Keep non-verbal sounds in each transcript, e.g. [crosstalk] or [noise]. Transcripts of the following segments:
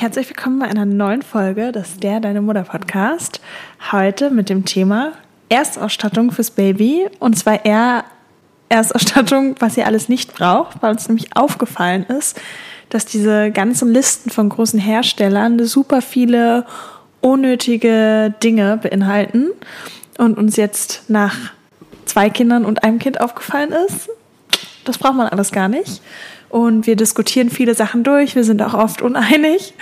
Herzlich willkommen bei einer neuen Folge des Der Deine Mutter Podcast. Heute mit dem Thema Erstausstattung fürs Baby und zwar eher Erstausstattung, was ihr alles nicht braucht, weil uns nämlich aufgefallen ist, dass diese ganzen Listen von großen Herstellern super viele unnötige Dinge beinhalten und uns jetzt nach zwei Kindern und einem Kind aufgefallen ist. Das braucht man alles gar nicht. Und wir diskutieren viele Sachen durch. Wir sind auch oft uneinig.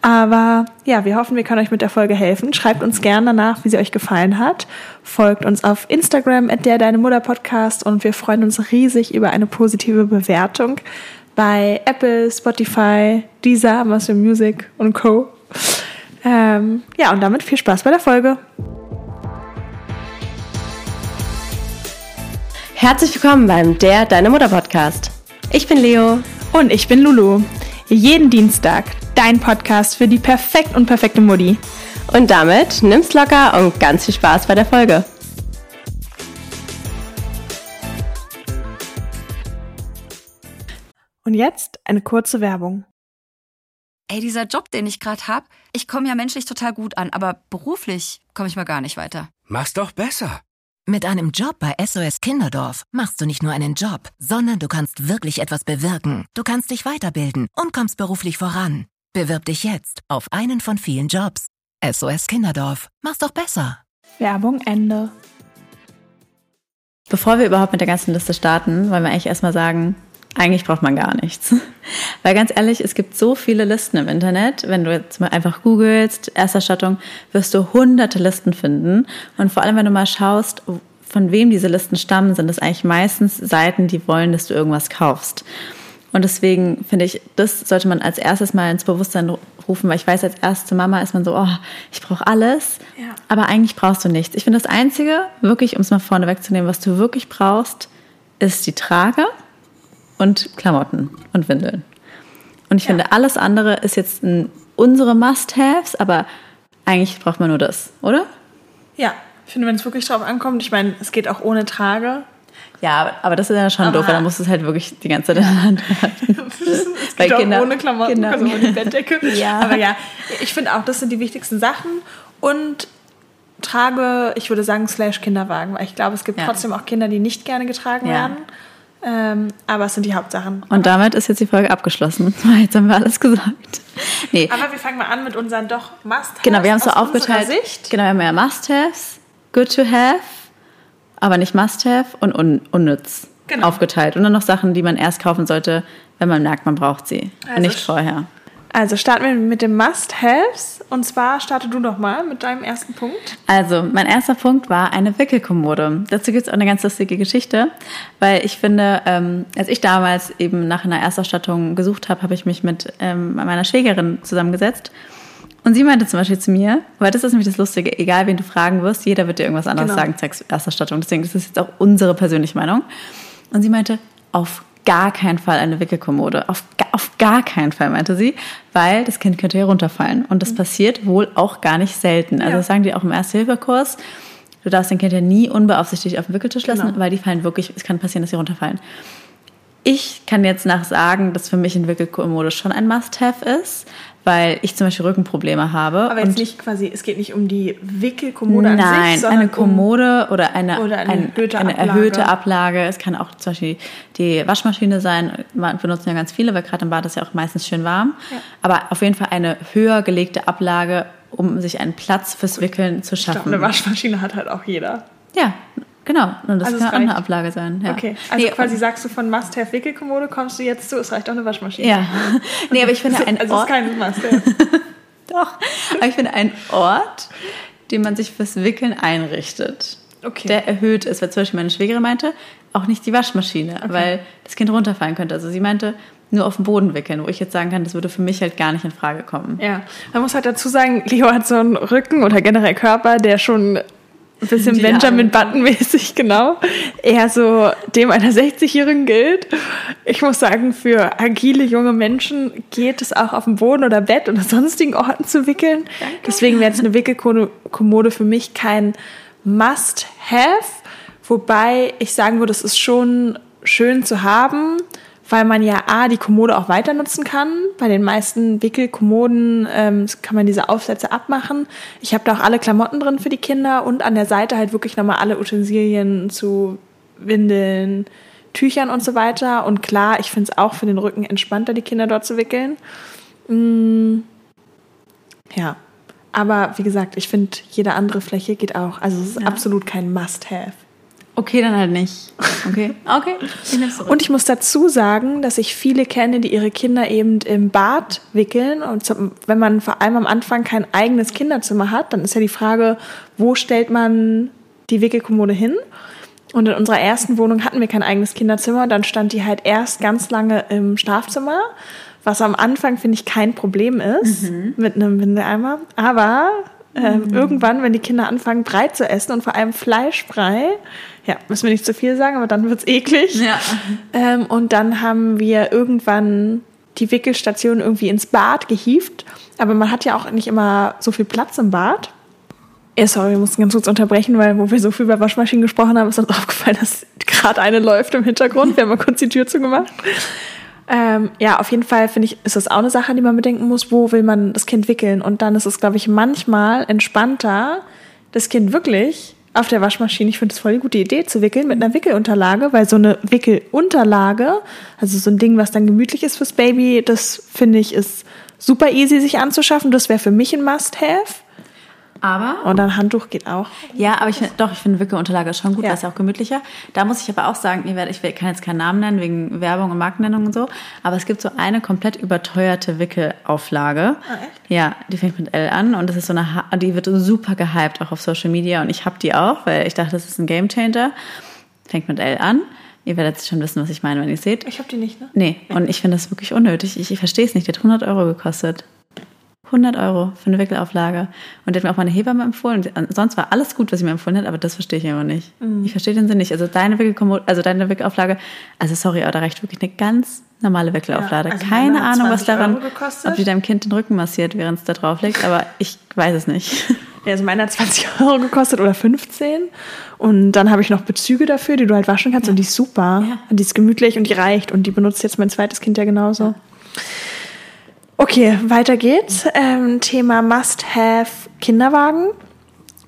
Aber ja, wir hoffen, wir können euch mit der Folge helfen. Schreibt uns gerne danach, wie sie euch gefallen hat. Folgt uns auf Instagram at der Deine Mutter Podcast und wir freuen uns riesig über eine positive Bewertung bei Apple, Spotify, Deezer, Amazon Music und Co. Ähm, ja, und damit viel Spaß bei der Folge. Herzlich willkommen beim Der Deine Mutter Podcast. Ich bin Leo. Und ich bin Lulu. Jeden Dienstag dein Podcast für die perfekt und perfekte Mutti. Und damit nimm's locker und ganz viel Spaß bei der Folge. Und jetzt eine kurze Werbung. Ey, dieser Job, den ich gerade hab, ich komme ja menschlich total gut an, aber beruflich komme ich mal gar nicht weiter. Mach's doch besser. Mit einem Job bei SOS Kinderdorf machst du nicht nur einen Job, sondern du kannst wirklich etwas bewirken. Du kannst dich weiterbilden und kommst beruflich voran. Bewirb dich jetzt auf einen von vielen Jobs. SOS Kinderdorf. Mach's doch besser. Werbung Ende. Bevor wir überhaupt mit der ganzen Liste starten, wollen wir eigentlich erstmal sagen, eigentlich braucht man gar nichts. [laughs] Weil ganz ehrlich, es gibt so viele Listen im Internet. Wenn du jetzt mal einfach googelst, Ersterstattung, wirst du hunderte Listen finden. Und vor allem, wenn du mal schaust, von wem diese Listen stammen, sind es eigentlich meistens Seiten, die wollen, dass du irgendwas kaufst. Und deswegen finde ich, das sollte man als erstes mal ins Bewusstsein rufen, weil ich weiß, als erste Mama ist man so, oh, ich brauche alles, ja. aber eigentlich brauchst du nichts. Ich finde das Einzige, wirklich, um es mal vorne wegzunehmen, was du wirklich brauchst, ist die Trage und Klamotten und Windeln. Und ich ja. finde, alles andere ist jetzt ein, unsere Must-Haves, aber eigentlich braucht man nur das, oder? Ja, ich finde, wenn es wirklich drauf ankommt, ich meine, es geht auch ohne Trage. Ja, aber das ist ja schon aber doof, weil dann musst du es halt wirklich die ganze Zeit in der Hand halten. [laughs] es geht auch [laughs] Kinder, ohne Klamotten, genau. also ohne Bettdecke. [laughs] ja. Aber ja, ich finde auch, das sind die wichtigsten Sachen. Und trage, ich würde sagen, slash Kinderwagen, weil ich glaube, es gibt ja. trotzdem auch Kinder, die nicht gerne getragen ja. werden. Ähm, aber es sind die Hauptsachen. Und damit ist jetzt die Folge abgeschlossen. [laughs] Jetzt haben wir alles gesagt. Nee. Aber wir fangen mal an mit unseren doch Must-Haves. Genau, wir haben es so aufgeteilt. Sicht. Genau, wir haben ja Must-Haves, Good to Have, aber nicht Must-Have und un unnütz genau. aufgeteilt. Und dann noch Sachen, die man erst kaufen sollte, wenn man merkt, man braucht sie. Also nicht vorher. Also starten wir mit dem Must-Haves. Und zwar starte du doch mal mit deinem ersten Punkt. Also mein erster Punkt war eine Wickelkommode. Dazu gibt es auch eine ganz lustige Geschichte, weil ich finde, ähm, als ich damals eben nach einer Erstausstattung gesucht habe, habe ich mich mit ähm, meiner Schwägerin zusammengesetzt. Und sie meinte zum Beispiel zu mir, weil das ist nämlich das Lustige, egal wen du fragen wirst, jeder wird dir irgendwas anderes genau. sagen, zwecks Erstausstattung. Deswegen, das ist jetzt auch unsere persönliche Meinung. Und sie meinte, auf gar keinen Fall eine Wickelkommode. Auf, auf gar keinen Fall, meinte sie, weil das Kind könnte hier runterfallen. Und das mhm. passiert wohl auch gar nicht selten. Also ja. das sagen die auch im Erste-Hilfe-Kurs. Du darfst dein Kind ja nie unbeaufsichtigt auf den Wickeltisch lassen, genau. weil die fallen wirklich, es kann passieren, dass sie runterfallen. Ich kann jetzt nach sagen, dass für mich ein Wickelkommode schon ein Must-Have ist, weil ich zum Beispiel Rückenprobleme habe. Aber jetzt nicht quasi, es geht nicht um die Wickelkommode an Nein, sich, sondern eine Kommode um, oder eine, oder eine, ein, erhöhte, eine Ablage. erhöhte Ablage. Es kann auch zum Beispiel die Waschmaschine sein, wir benutzen ja ganz viele, weil gerade im Bad ist ja auch meistens schön warm. Ja. Aber auf jeden Fall eine höher gelegte Ablage, um sich einen Platz fürs Wickeln zu schaffen. Ich glaube, eine Waschmaschine hat halt auch jeder. Ja, Genau, und das also kann auch eine Ablage sein. Ja. Okay, also nee, quasi sagst du von Must-Have Wickelkommode kommst du jetzt zu, es reicht auch eine Waschmaschine. Ja, [laughs] nee, aber ich finde ein also Ort... Also es ist kein Must-Have. [laughs] Doch, aber ich finde einen Ort, den man sich fürs Wickeln einrichtet, okay. der erhöht ist. Weil zum Beispiel meine Schwägerin meinte, auch nicht die Waschmaschine, okay. weil das Kind runterfallen könnte. Also sie meinte, nur auf dem Boden wickeln, wo ich jetzt sagen kann, das würde für mich halt gar nicht in Frage kommen. Ja, man muss halt dazu sagen, Leo hat so einen Rücken oder generell Körper, der schon ein bisschen Benjamin Button-mäßig, genau. Eher so dem einer 60-Jährigen gilt. Ich muss sagen, für agile junge Menschen geht es auch auf dem Boden oder Bett oder sonstigen Orten zu wickeln. Danke. Deswegen wäre jetzt eine Wickelkommode für mich kein Must-Have. Wobei ich sagen würde, es ist schon schön zu haben, weil man ja A, die Kommode auch weiter nutzen kann. Bei den meisten Wickelkommoden ähm, kann man diese Aufsätze abmachen. Ich habe da auch alle Klamotten drin für die Kinder und an der Seite halt wirklich nochmal alle Utensilien zu Windeln, Tüchern und so weiter. Und klar, ich finde es auch für den Rücken entspannter, die Kinder dort zu wickeln. Mm, ja, aber wie gesagt, ich finde, jede andere Fläche geht auch. Also es ist Ja. absolut kein Must-Have. Okay, dann halt nicht. Okay, okay. Ich. Und ich muss dazu sagen, dass ich viele kenne, die ihre Kinder eben im Bad wickeln. Und zum, wenn man vor allem am Anfang kein eigenes Kinderzimmer hat, dann ist ja die Frage, wo stellt man die Wickelkommode hin? Und in unserer ersten Wohnung hatten wir kein eigenes Kinderzimmer. Dann stand die halt erst ganz lange im Schlafzimmer, was am Anfang, finde ich, kein Problem ist mit einem Windeleimer. Aber ähm, irgendwann, wenn die Kinder anfangen, Brei zu essen und vor allem Fleischbrei, ja, müssen wir nicht zu viel sagen, aber dann wird's eklig. Ja. Ähm, und dann haben wir irgendwann die Wickelstation irgendwie ins Bad gehievt. Aber man hat ja auch nicht immer so viel Platz im Bad. Ja, sorry, wir mussten ganz kurz unterbrechen, weil wo wir so viel über Waschmaschinen gesprochen haben, ist uns aufgefallen, dass gerade eine läuft im Hintergrund. Wir haben mal kurz die Tür zugemacht. Ähm, ja, auf jeden Fall finde ich, ist das auch eine Sache, die man bedenken muss, wo will man das Kind wickeln. Und dann ist es, glaube ich, manchmal entspannter, das Kind wirklich auf der Waschmaschine, ich finde es voll die gute Idee, zu wickeln mit einer Wickelunterlage, weil so eine Wickelunterlage, also so ein Ding, was dann gemütlich ist fürs Baby, das finde ich ist super easy sich anzuschaffen. Das wäre für mich ein Must-Have. Aber Und ein Handtuch geht auch. Ja, aber ich find, doch, ich finde Wickelunterlage ist schon gut, Ja. das ist ja auch gemütlicher. Da muss ich aber auch sagen, ich werde- ich kann jetzt keinen Namen nennen wegen Werbung und Markennennung und so, aber es gibt so eine komplett überteuerte Wickelauflage. Ah, echt? Ja, die fängt mit L an und das ist so eine, die wird super gehypt auch auf Social Media und ich habe die auch, weil ich dachte, das ist ein Gamechanger. Fängt mit L an. Ihr werdet schon wissen, was ich meine, wenn ihr seht. Ich habe die nicht, ne? Nee, und ich finde das wirklich unnötig. Ich, ich verstehe es nicht. Die hat 100 Euro gekostet. 100 Euro für eine Wickelauflage. Und die hat mir auch meine Hebamme empfohlen. Und Sonst war alles gut, was sie mir empfohlen hat, aber das verstehe ich immer nicht. Ich verstehe den Sinn nicht. Also deine Wickelkommode, also deine Wickelauflage, also sorry, aber da reicht wirklich eine ganz normale Wickelauflage. Ja, also Keine Ahnung, was 20 daran, ob die deinem Kind den Rücken massiert, während es da drauf liegt, aber ich weiß es nicht. [laughs] Ja, also meine hat 20 [laughs] Euro gekostet oder 15. Und dann habe ich noch Bezüge dafür, die du halt waschen kannst. Und die ist super. Ja. Und die ist gemütlich und die reicht. Und die benutzt jetzt mein zweites Kind ja genauso. Okay, weiter geht's. Ähm, Thema Must-Have Kinderwagen.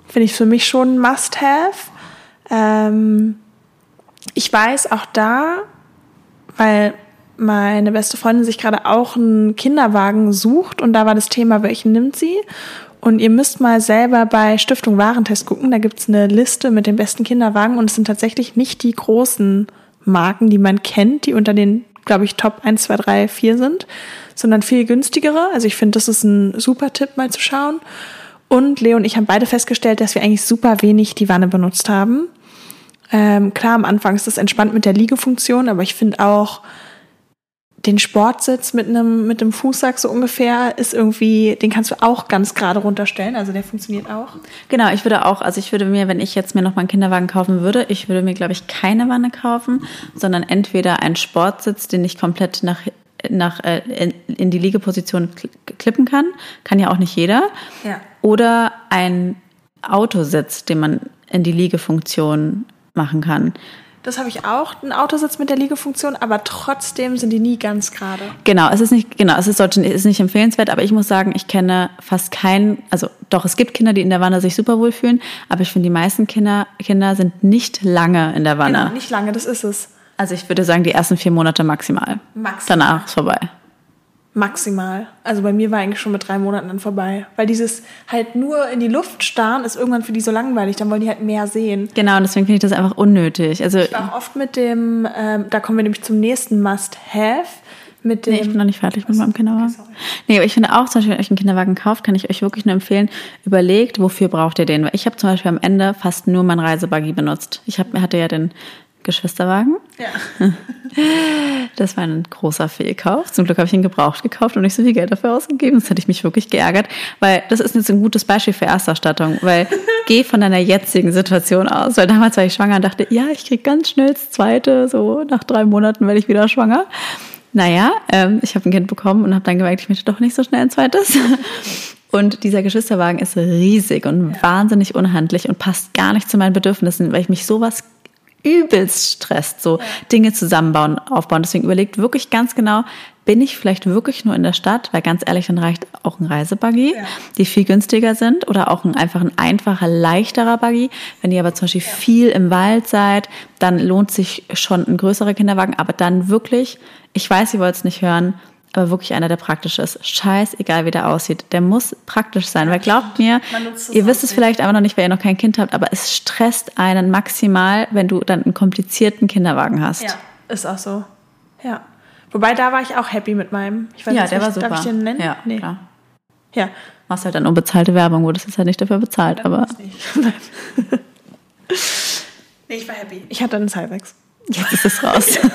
Finde ich für mich schon Must-Have. Ähm, ich weiß auch da, weil meine beste Freundin sich gerade auch einen Kinderwagen sucht und da war das Thema, welchen nimmt sie? Und ihr müsst mal selber bei Stiftung Warentest gucken, da gibt's eine Liste mit den besten Kinderwagen und es sind tatsächlich nicht die großen Marken, die man kennt, die unter den, glaube ich, Top 1, 2, 3, 4 sind, sondern viel günstigere. Also ich finde, das ist ein super Tipp, mal zu schauen. Und Leo und ich haben beide festgestellt, dass wir eigentlich super wenig die Wanne benutzt haben. Ähm, klar, am Anfang ist das entspannt mit der Liegefunktion, aber ich finde auch den Sportsitz mit einem mit dem Fußsack so ungefähr ist irgendwie, den kannst du auch ganz gerade runterstellen, also der funktioniert auch. Genau, ich würde auch, also ich würde mir, wenn ich jetzt mir noch mal einen Kinderwagen kaufen würde, ich würde mir, glaube ich, keine Wanne kaufen, sondern entweder einen Sportsitz, den ich komplett nach, nach äh, in, in die Liegeposition kl- klippen kann, kann ja auch nicht jeder, Ja. oder ein Autositz, den man in die Liegefunktion machen kann. Das habe ich auch, einen Autositz mit der Liegefunktion, aber trotzdem sind die nie ganz gerade. Genau, es ist nicht, genau, es ist, sollte, ist nicht empfehlenswert, aber ich muss sagen, ich kenne fast keinen, also doch, es gibt Kinder, die in der Wanne sich super wohl fühlen, aber ich finde, die meisten Kinder, Kinder sind nicht lange in der Wanne. Genau, nicht lange, das ist es. Also ich würde sagen, die ersten vier Monate maximal. Maximal. Danach ist vorbei. Maximal. Also bei mir war eigentlich schon mit drei Monaten dann vorbei. Weil dieses halt nur in die Luft starren ist irgendwann für die so langweilig, dann wollen die halt mehr sehen. Genau, und deswegen finde ich das einfach unnötig. Also Ich war auch oft mit dem, ähm, da kommen wir nämlich zum nächsten Must-Have, mit dem... Nee, ich bin noch nicht fertig mit meinem Kinderwagen. Nee, aber ich finde auch, zum Beispiel, wenn ihr euch einen Kinderwagen kauft, kann ich euch wirklich nur empfehlen, überlegt, wofür braucht ihr den? Weil ich habe zum Beispiel am Ende fast nur mein Reisebuggy benutzt. Ich hab, hatte ja den Geschwisterwagen. Ja. [laughs] Das war ein großer Fehlkauf. Zum Glück habe ich ihn gebraucht gekauft und nicht so viel Geld dafür ausgegeben. Das hätte ich mich wirklich geärgert, weil das ist jetzt ein gutes Beispiel für Erstausstattung, weil [laughs] geh von deiner jetzigen Situation aus, weil damals war ich schwanger und dachte, ja, ich krieg ganz schnell das zweite, so nach drei Monaten werde ich wieder schwanger. Naja, ähm, ich habe ein Kind bekommen und habe dann gemerkt, ich möchte doch nicht so schnell ein zweites. [laughs] Und dieser Geschwisterwagen ist riesig und wahnsinnig unhandlich und passt gar nicht zu meinen Bedürfnissen, weil ich mich sowas übelst stresst, so Dinge zusammenbauen, aufbauen. Deswegen überlegt wirklich ganz genau, bin ich vielleicht wirklich nur in der Stadt? Weil ganz ehrlich, dann reicht auch ein Reisebuggy, Ja. die viel günstiger sind oder auch ein einfach ein einfacher, leichterer Buggy. Wenn ihr aber zum Beispiel viel im Wald seid, dann lohnt sich schon ein größerer Kinderwagen, aber dann wirklich, ich weiß, ihr wollt es nicht hören, aber wirklich einer, der praktisch ist. Scheißegal, wie der aussieht. Der muss praktisch sein, weil glaubt mir, ihr wisst es nicht. vielleicht aber noch nicht, weil ihr noch kein Kind habt, aber es stresst einen maximal, wenn du dann einen komplizierten Kinderwagen hast. Ja, ist auch so. Ja. Wobei, da war ich auch happy mit meinem. Ich weiß Ja, jetzt der nicht, war super. Darf ich den nennen? Ja, nee. klar. Ja. Machst halt dann unbezahlte Werbung, wurdest jetzt halt nicht dafür bezahlt, aber [laughs] Nee, ich war happy. Ich hatte einen Cybex. jetzt ist es raus. [laughs]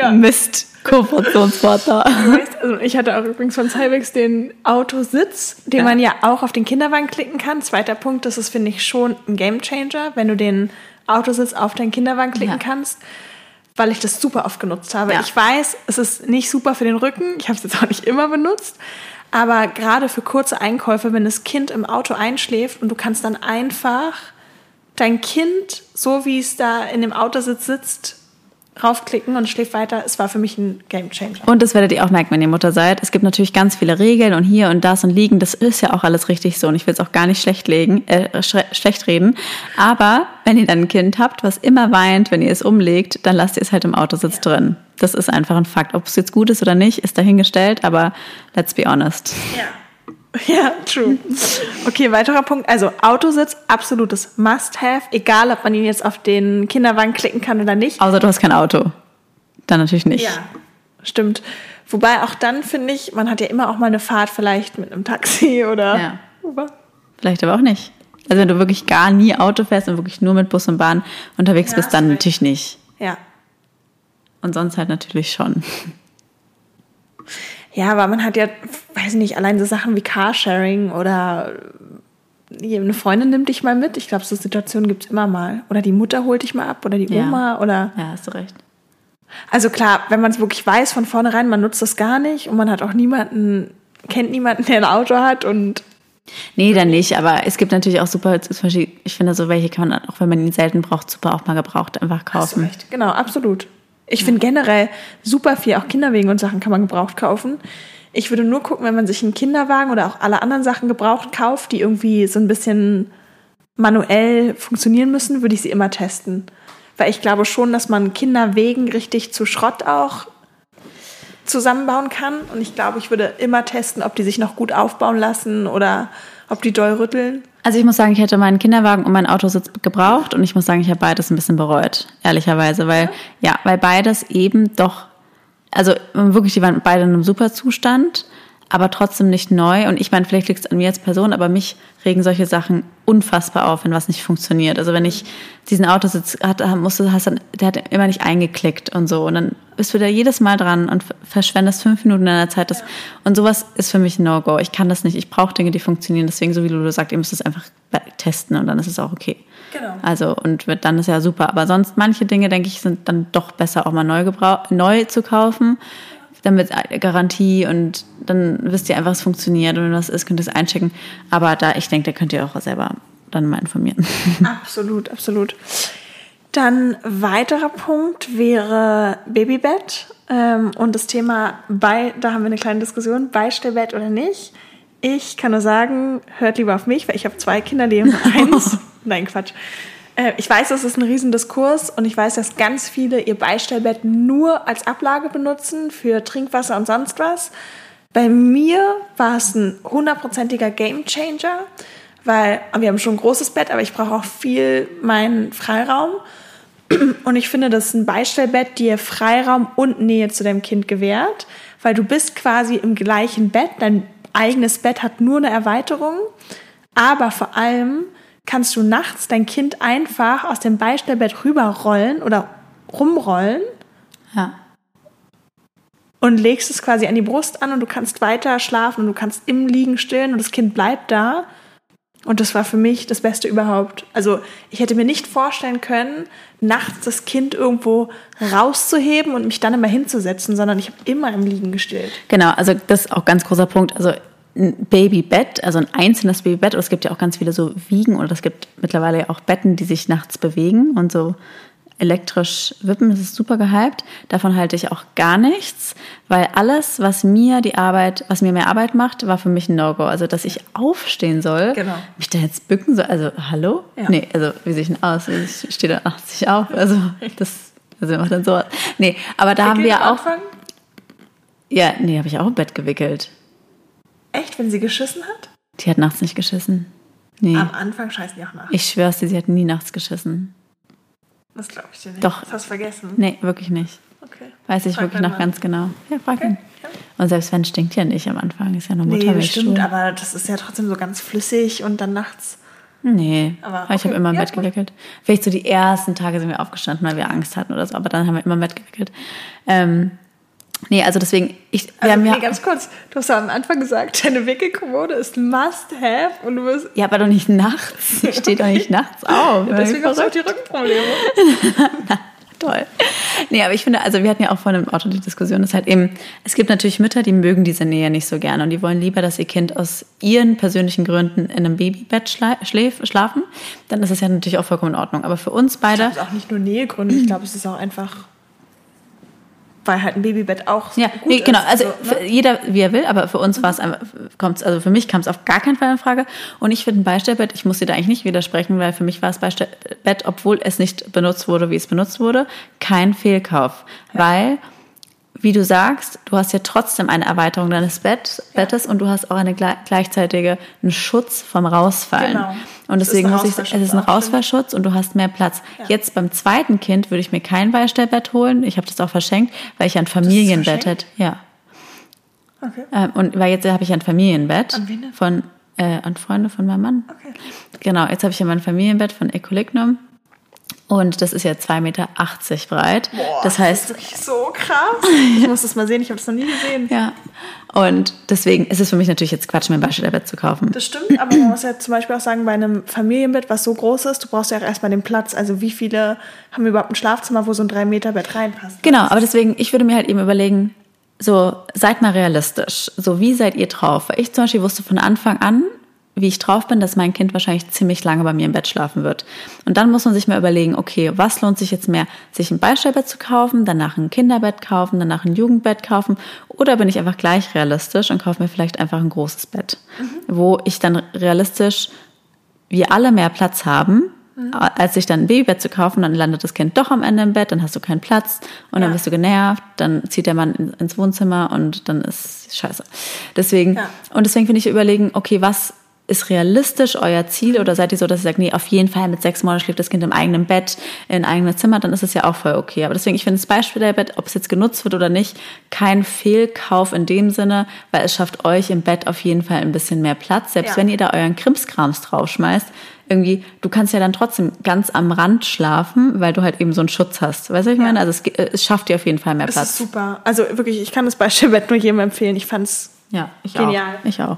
Ja. Mist, Kooperationspartner. Also ich hatte auch übrigens von Cybex den Autositz, den Ja. man ja auch auf den Kinderwagen klicken kann. Zweiter Punkt, das ist, finde ich, schon ein Gamechanger, wenn du den Autositz auf deinen Kinderwagen klicken Ja. kannst, weil ich das super oft genutzt habe. Ja. Ich weiß, es ist nicht super für den Rücken. Ich habe es jetzt auch nicht immer benutzt. Aber gerade für kurze Einkäufe, wenn das Kind im Auto einschläft und du kannst dann einfach dein Kind, so wie es da in dem Autositz sitzt, raufklicken und schläft weiter. Es war für mich ein Gamechanger. Und das werdet ihr auch merken, wenn ihr Mutter seid. Es gibt natürlich ganz viele Regeln und hier und das und liegen. Das ist ja auch alles richtig so. Und ich will es auch gar nicht schlecht, legen, äh, schlecht reden. Aber wenn ihr dann ein Kind habt, was immer weint, wenn ihr es umlegt, dann lasst ihr es halt im Autositz drin. Das ist einfach ein Fakt. Ob es jetzt gut ist oder nicht, ist dahingestellt. Aber let's be honest. Ja. [laughs] Ja, true. Okay, weiterer Punkt. Also Autositz, absolutes Must-Have, egal ob man ihn jetzt auf den Kinderwagen klicken kann oder nicht. Außer du hast kein Auto. Dann natürlich nicht. Ja, stimmt. Wobei auch dann finde ich, man hat ja immer auch mal eine Fahrt vielleicht mit einem Taxi oder Ja. Uber. Vielleicht aber auch nicht. Also wenn du wirklich gar nie Auto fährst und wirklich nur mit Bus und Bahn unterwegs Ja, bist, dann recht. natürlich nicht. Ja. Und sonst halt natürlich schon. Ja, aber man hat ja, weiß nicht, allein so Sachen wie Carsharing oder eine Freundin nimmt dich mal mit. Ich glaube, so Situationen gibt's immer mal. Oder die Mutter holt dich mal ab oder die Ja. Oma oder Ja, hast du recht. Also klar, wenn man es wirklich weiß von vornherein, man nutzt das gar nicht und man hat auch niemanden, kennt niemanden, der ein Auto hat und Nee, dann nicht, aber es gibt natürlich auch super, zum Beispiel, ich finde so welche kann man, auch wenn man ihn selten braucht, super auch mal gebraucht einfach kaufen. Genau, absolut. Ich finde generell super viel, auch Kinderwegen und Sachen kann man gebraucht kaufen. Ich würde nur gucken, wenn man sich einen Kinderwagen oder auch alle anderen Sachen gebraucht kauft, die irgendwie so ein bisschen manuell funktionieren müssen, würde ich sie immer testen. Weil ich glaube schon, dass man Kinderwegen richtig zu Schrott auch zusammenbauen kann. Und ich glaube, ich würde immer testen, ob die sich noch gut aufbauen lassen oder ob die doll rütteln. Also ich muss sagen, ich hätte meinen Kinderwagen und meinen Autositz gebraucht und ich muss sagen, ich habe beides ein bisschen bereut, ehrlicherweise, weil ja, weil beides eben doch, also wirklich, die waren beide in einem super Zustand, aber trotzdem nicht neu. Und ich meine, vielleicht liegt es an mir als Person, aber mich regen solche Sachen unfassbar auf, wenn was nicht funktioniert. Also wenn ich diesen Autositz hatte, musste, hast dann, der hat immer nicht eingeklickt und so. Und dann bist du da jedes Mal dran und verschwendest fünf Minuten deiner Zeit. Das, Und sowas ist für mich ein No-Go. Ich kann das nicht. Ich brauche Dinge, die funktionieren. Deswegen, so wie Lulu sagt, ihr müsst es einfach testen und dann ist es auch okay. Genau. Also, und wird- dann ist ja super. Aber sonst, manche Dinge, denke ich, sind dann doch besser, auch mal neu, neu zu kaufen. Damit Garantie und dann wisst ihr einfach, es funktioniert und wenn was ist, könnt ihr es einchecken. Aber da, ich denke, da könnt ihr auch selber dann mal informieren. [laughs] Absolut, absolut. Dann weiterer Punkt wäre Babybett ähm, und das Thema bei, da haben wir eine kleine Diskussion, Beistellbett oder nicht. Ich kann nur sagen, hört lieber auf mich, weil ich habe zwei Kinder, die [laughs] eins. Nein, Quatsch. Äh, ich weiß, das ist ein Riesendiskurs und ich weiß, dass ganz viele ihr Beistellbett nur als Ablage benutzen für Trinkwasser und sonst was. Bei mir war es ein hundertprozentiger Gamechanger, weil wir haben schon ein großes Bett, aber ich brauche auch viel meinen Freiraum. Und ich finde, das ist ein Beistellbett dir Freiraum und Nähe zu deinem Kind gewährt, weil du bist quasi im gleichen Bett. Dein eigenes Bett hat nur eine Erweiterung, aber vor allem kannst du nachts dein Kind einfach aus dem Beistellbett rüberrollen oder rumrollen Ja. und legst es quasi an die Brust an und du kannst weiter schlafen und du kannst im Liegen stillen und das Kind bleibt da. Und das war für mich das Beste überhaupt. Also ich hätte mir nicht vorstellen können, nachts das Kind irgendwo rauszuheben und mich dann immer hinzusetzen, sondern ich habe immer im Liegen gestillt. Genau, also das ist auch ein ganz großer Punkt. Also ein Babybett, also ein einzelnes Babybett. Oder es gibt ja auch ganz viele so Wiegen oder es gibt mittlerweile ja auch Betten, die sich nachts bewegen und so elektrisch wippen. Das ist super gehypt. Davon halte ich auch gar nichts, weil alles, was mir die Arbeit, was mir mehr Arbeit macht, war für mich ein No-Go. Also, dass ich aufstehen soll, Genau. mich da jetzt bücken soll. Also, hallo? Ja. Nee, also, wie sehe ich denn aus? Ich stehe da nachts nicht auf. Also, das, also, macht dann so. Nee, aber da haben Wickelt wir auch, Anfang? ja, nee, habe ich auch im Bett gewickelt. Echt, wenn sie geschissen hat? Die hat nachts nicht geschissen. Nee. Am Anfang scheißen die auch nach. Ich schwör's dir, sie hat nie nachts geschissen. Das glaube ich dir nicht. Doch. Das hast du vergessen. Nee, wirklich nicht. Okay. Weiß ich Frag wirklich noch Mann. ganz genau. Ja, frag ihn. ja. Und selbst wenn, stinkt ja nicht am Anfang. Ist ja nur Nee, Muttermilchstuhl. bestimmt, aber das ist ja trotzdem so ganz flüssig und dann nachts. Nee, Aber ich habe okay. immer im Ja, Bett gewickelt. Vielleicht so die ersten Tage sind wir aufgestanden, weil wir Angst hatten oder so, aber dann haben wir immer im Bett gewickelt. Ähm, nee, also deswegen, ich, wir Also, nee, ja, ganz kurz. Du hast ja am Anfang gesagt, deine Wickelkommode ist must have und du wirst. ja, aber doch nicht nachts. [laughs] Ich stehe doch nicht nachts auf. Deswegen hast du auch die Rückenprobleme. [laughs] Toll. Nee, aber ich finde, also wir hatten ja auch vorhin im Auto die Diskussion, dass halt eben, es gibt natürlich Mütter, die mögen diese Nähe nicht so gerne und die wollen lieber, dass ihr Kind aus ihren persönlichen Gründen in einem Babybett schla schläf, schlafen. Dann ist das ja natürlich auch vollkommen in Ordnung. Aber für uns beide, Das ist auch nicht nur Nähegründe, ich glaube, es ist auch einfach, weil halt ein Babybett auch ja, gut nee, genau, ist. also ne? für jeder wie er will, aber für uns war es einfach, kommt's, also für mich kam es auf gar keinen Fall in Frage. Und ich finde ein Beistellbett, ich muss dir da eigentlich nicht widersprechen, weil für mich war das Beistellbett, obwohl es nicht benutzt wurde, wie es benutzt wurde, kein Fehlkauf. Weil, wie du sagst, du hast ja trotzdem eine Erweiterung deines Bett, Bettes und du hast auch eine gle- gleichzeitige einen Schutz vom Rausfallen. Genau. Und deswegen muss ich, es ist ein Rausfallschutz und du hast mehr Platz. Jetzt beim zweiten Kind würde ich mir kein Beistellbett holen. Ich habe das auch verschenkt, weil ich ein Familienbett hätte. Ja. Okay. Ähm, und weil jetzt habe ich ein Familienbett An wen denn? von äh, an Freunde von meinem Mann. Okay. Genau, jetzt habe ich ja mein Familienbett von Ecolignum. Und das ist ja 2,80 Meter breit. Boah, das heißt, ist wirklich so krass. [laughs] Ich muss das mal sehen, ich habe das noch nie gesehen. ja. Und deswegen ist es für mich natürlich jetzt Quatsch, mir ein Beistellbett zu kaufen. Das stimmt, aber man muss ja zum Beispiel auch sagen, bei einem Familienbett, was so groß ist, du brauchst ja auch erstmal den Platz. Also wie viele haben überhaupt ein Schlafzimmer, wo so ein 3-Meter-Bett reinpasst? Genau, aber deswegen, ich würde mir halt eben überlegen, so, seid mal realistisch. So, wie seid ihr drauf? Weil ich zum Beispiel wusste von Anfang an, wie ich drauf bin, dass mein Kind wahrscheinlich ziemlich lange bei mir im Bett schlafen wird. Und dann muss man sich mal überlegen, okay, was lohnt sich jetzt mehr? Sich ein Beistellbett zu kaufen, danach ein Kinderbett kaufen, danach ein Jugendbett kaufen? Oder bin ich einfach gleich realistisch und kaufe mir vielleicht einfach ein großes Bett, wo ich dann realistisch wir alle mehr Platz haben, als sich dann ein Babybett zu kaufen, dann landet das Kind doch am Ende im Bett, dann hast du keinen Platz und dann Ja. bist du genervt, dann zieht der Mann in- ins Wohnzimmer und dann ist scheiße. Deswegen, Ja. und deswegen finde ich überlegen, okay, was ist realistisch euer Ziel oder seid ihr so, dass ihr sagt, nee, auf jeden Fall mit sechs Monaten schläft das Kind im eigenen Bett, in eigenem Zimmer, dann ist es ja auch voll okay. Aber deswegen, ich finde das Beispiel der Bett, ob es jetzt genutzt wird oder nicht, kein Fehlkauf in dem Sinne, weil es schafft euch im Bett auf jeden Fall ein bisschen mehr Platz. Selbst Ja. wenn ihr da euren Krimskrams draufschmeißt, irgendwie, du kannst ja dann trotzdem ganz am Rand schlafen, weil du halt eben so einen Schutz hast. Weißt du, was ich meine? Also es, es schafft dir auf jeden Fall mehr Das Platz. ist super. Also wirklich, ich kann das Beispielbett [laughs] nur jedem empfehlen. Ich fand es Ja, ich Genial. auch. Ich auch.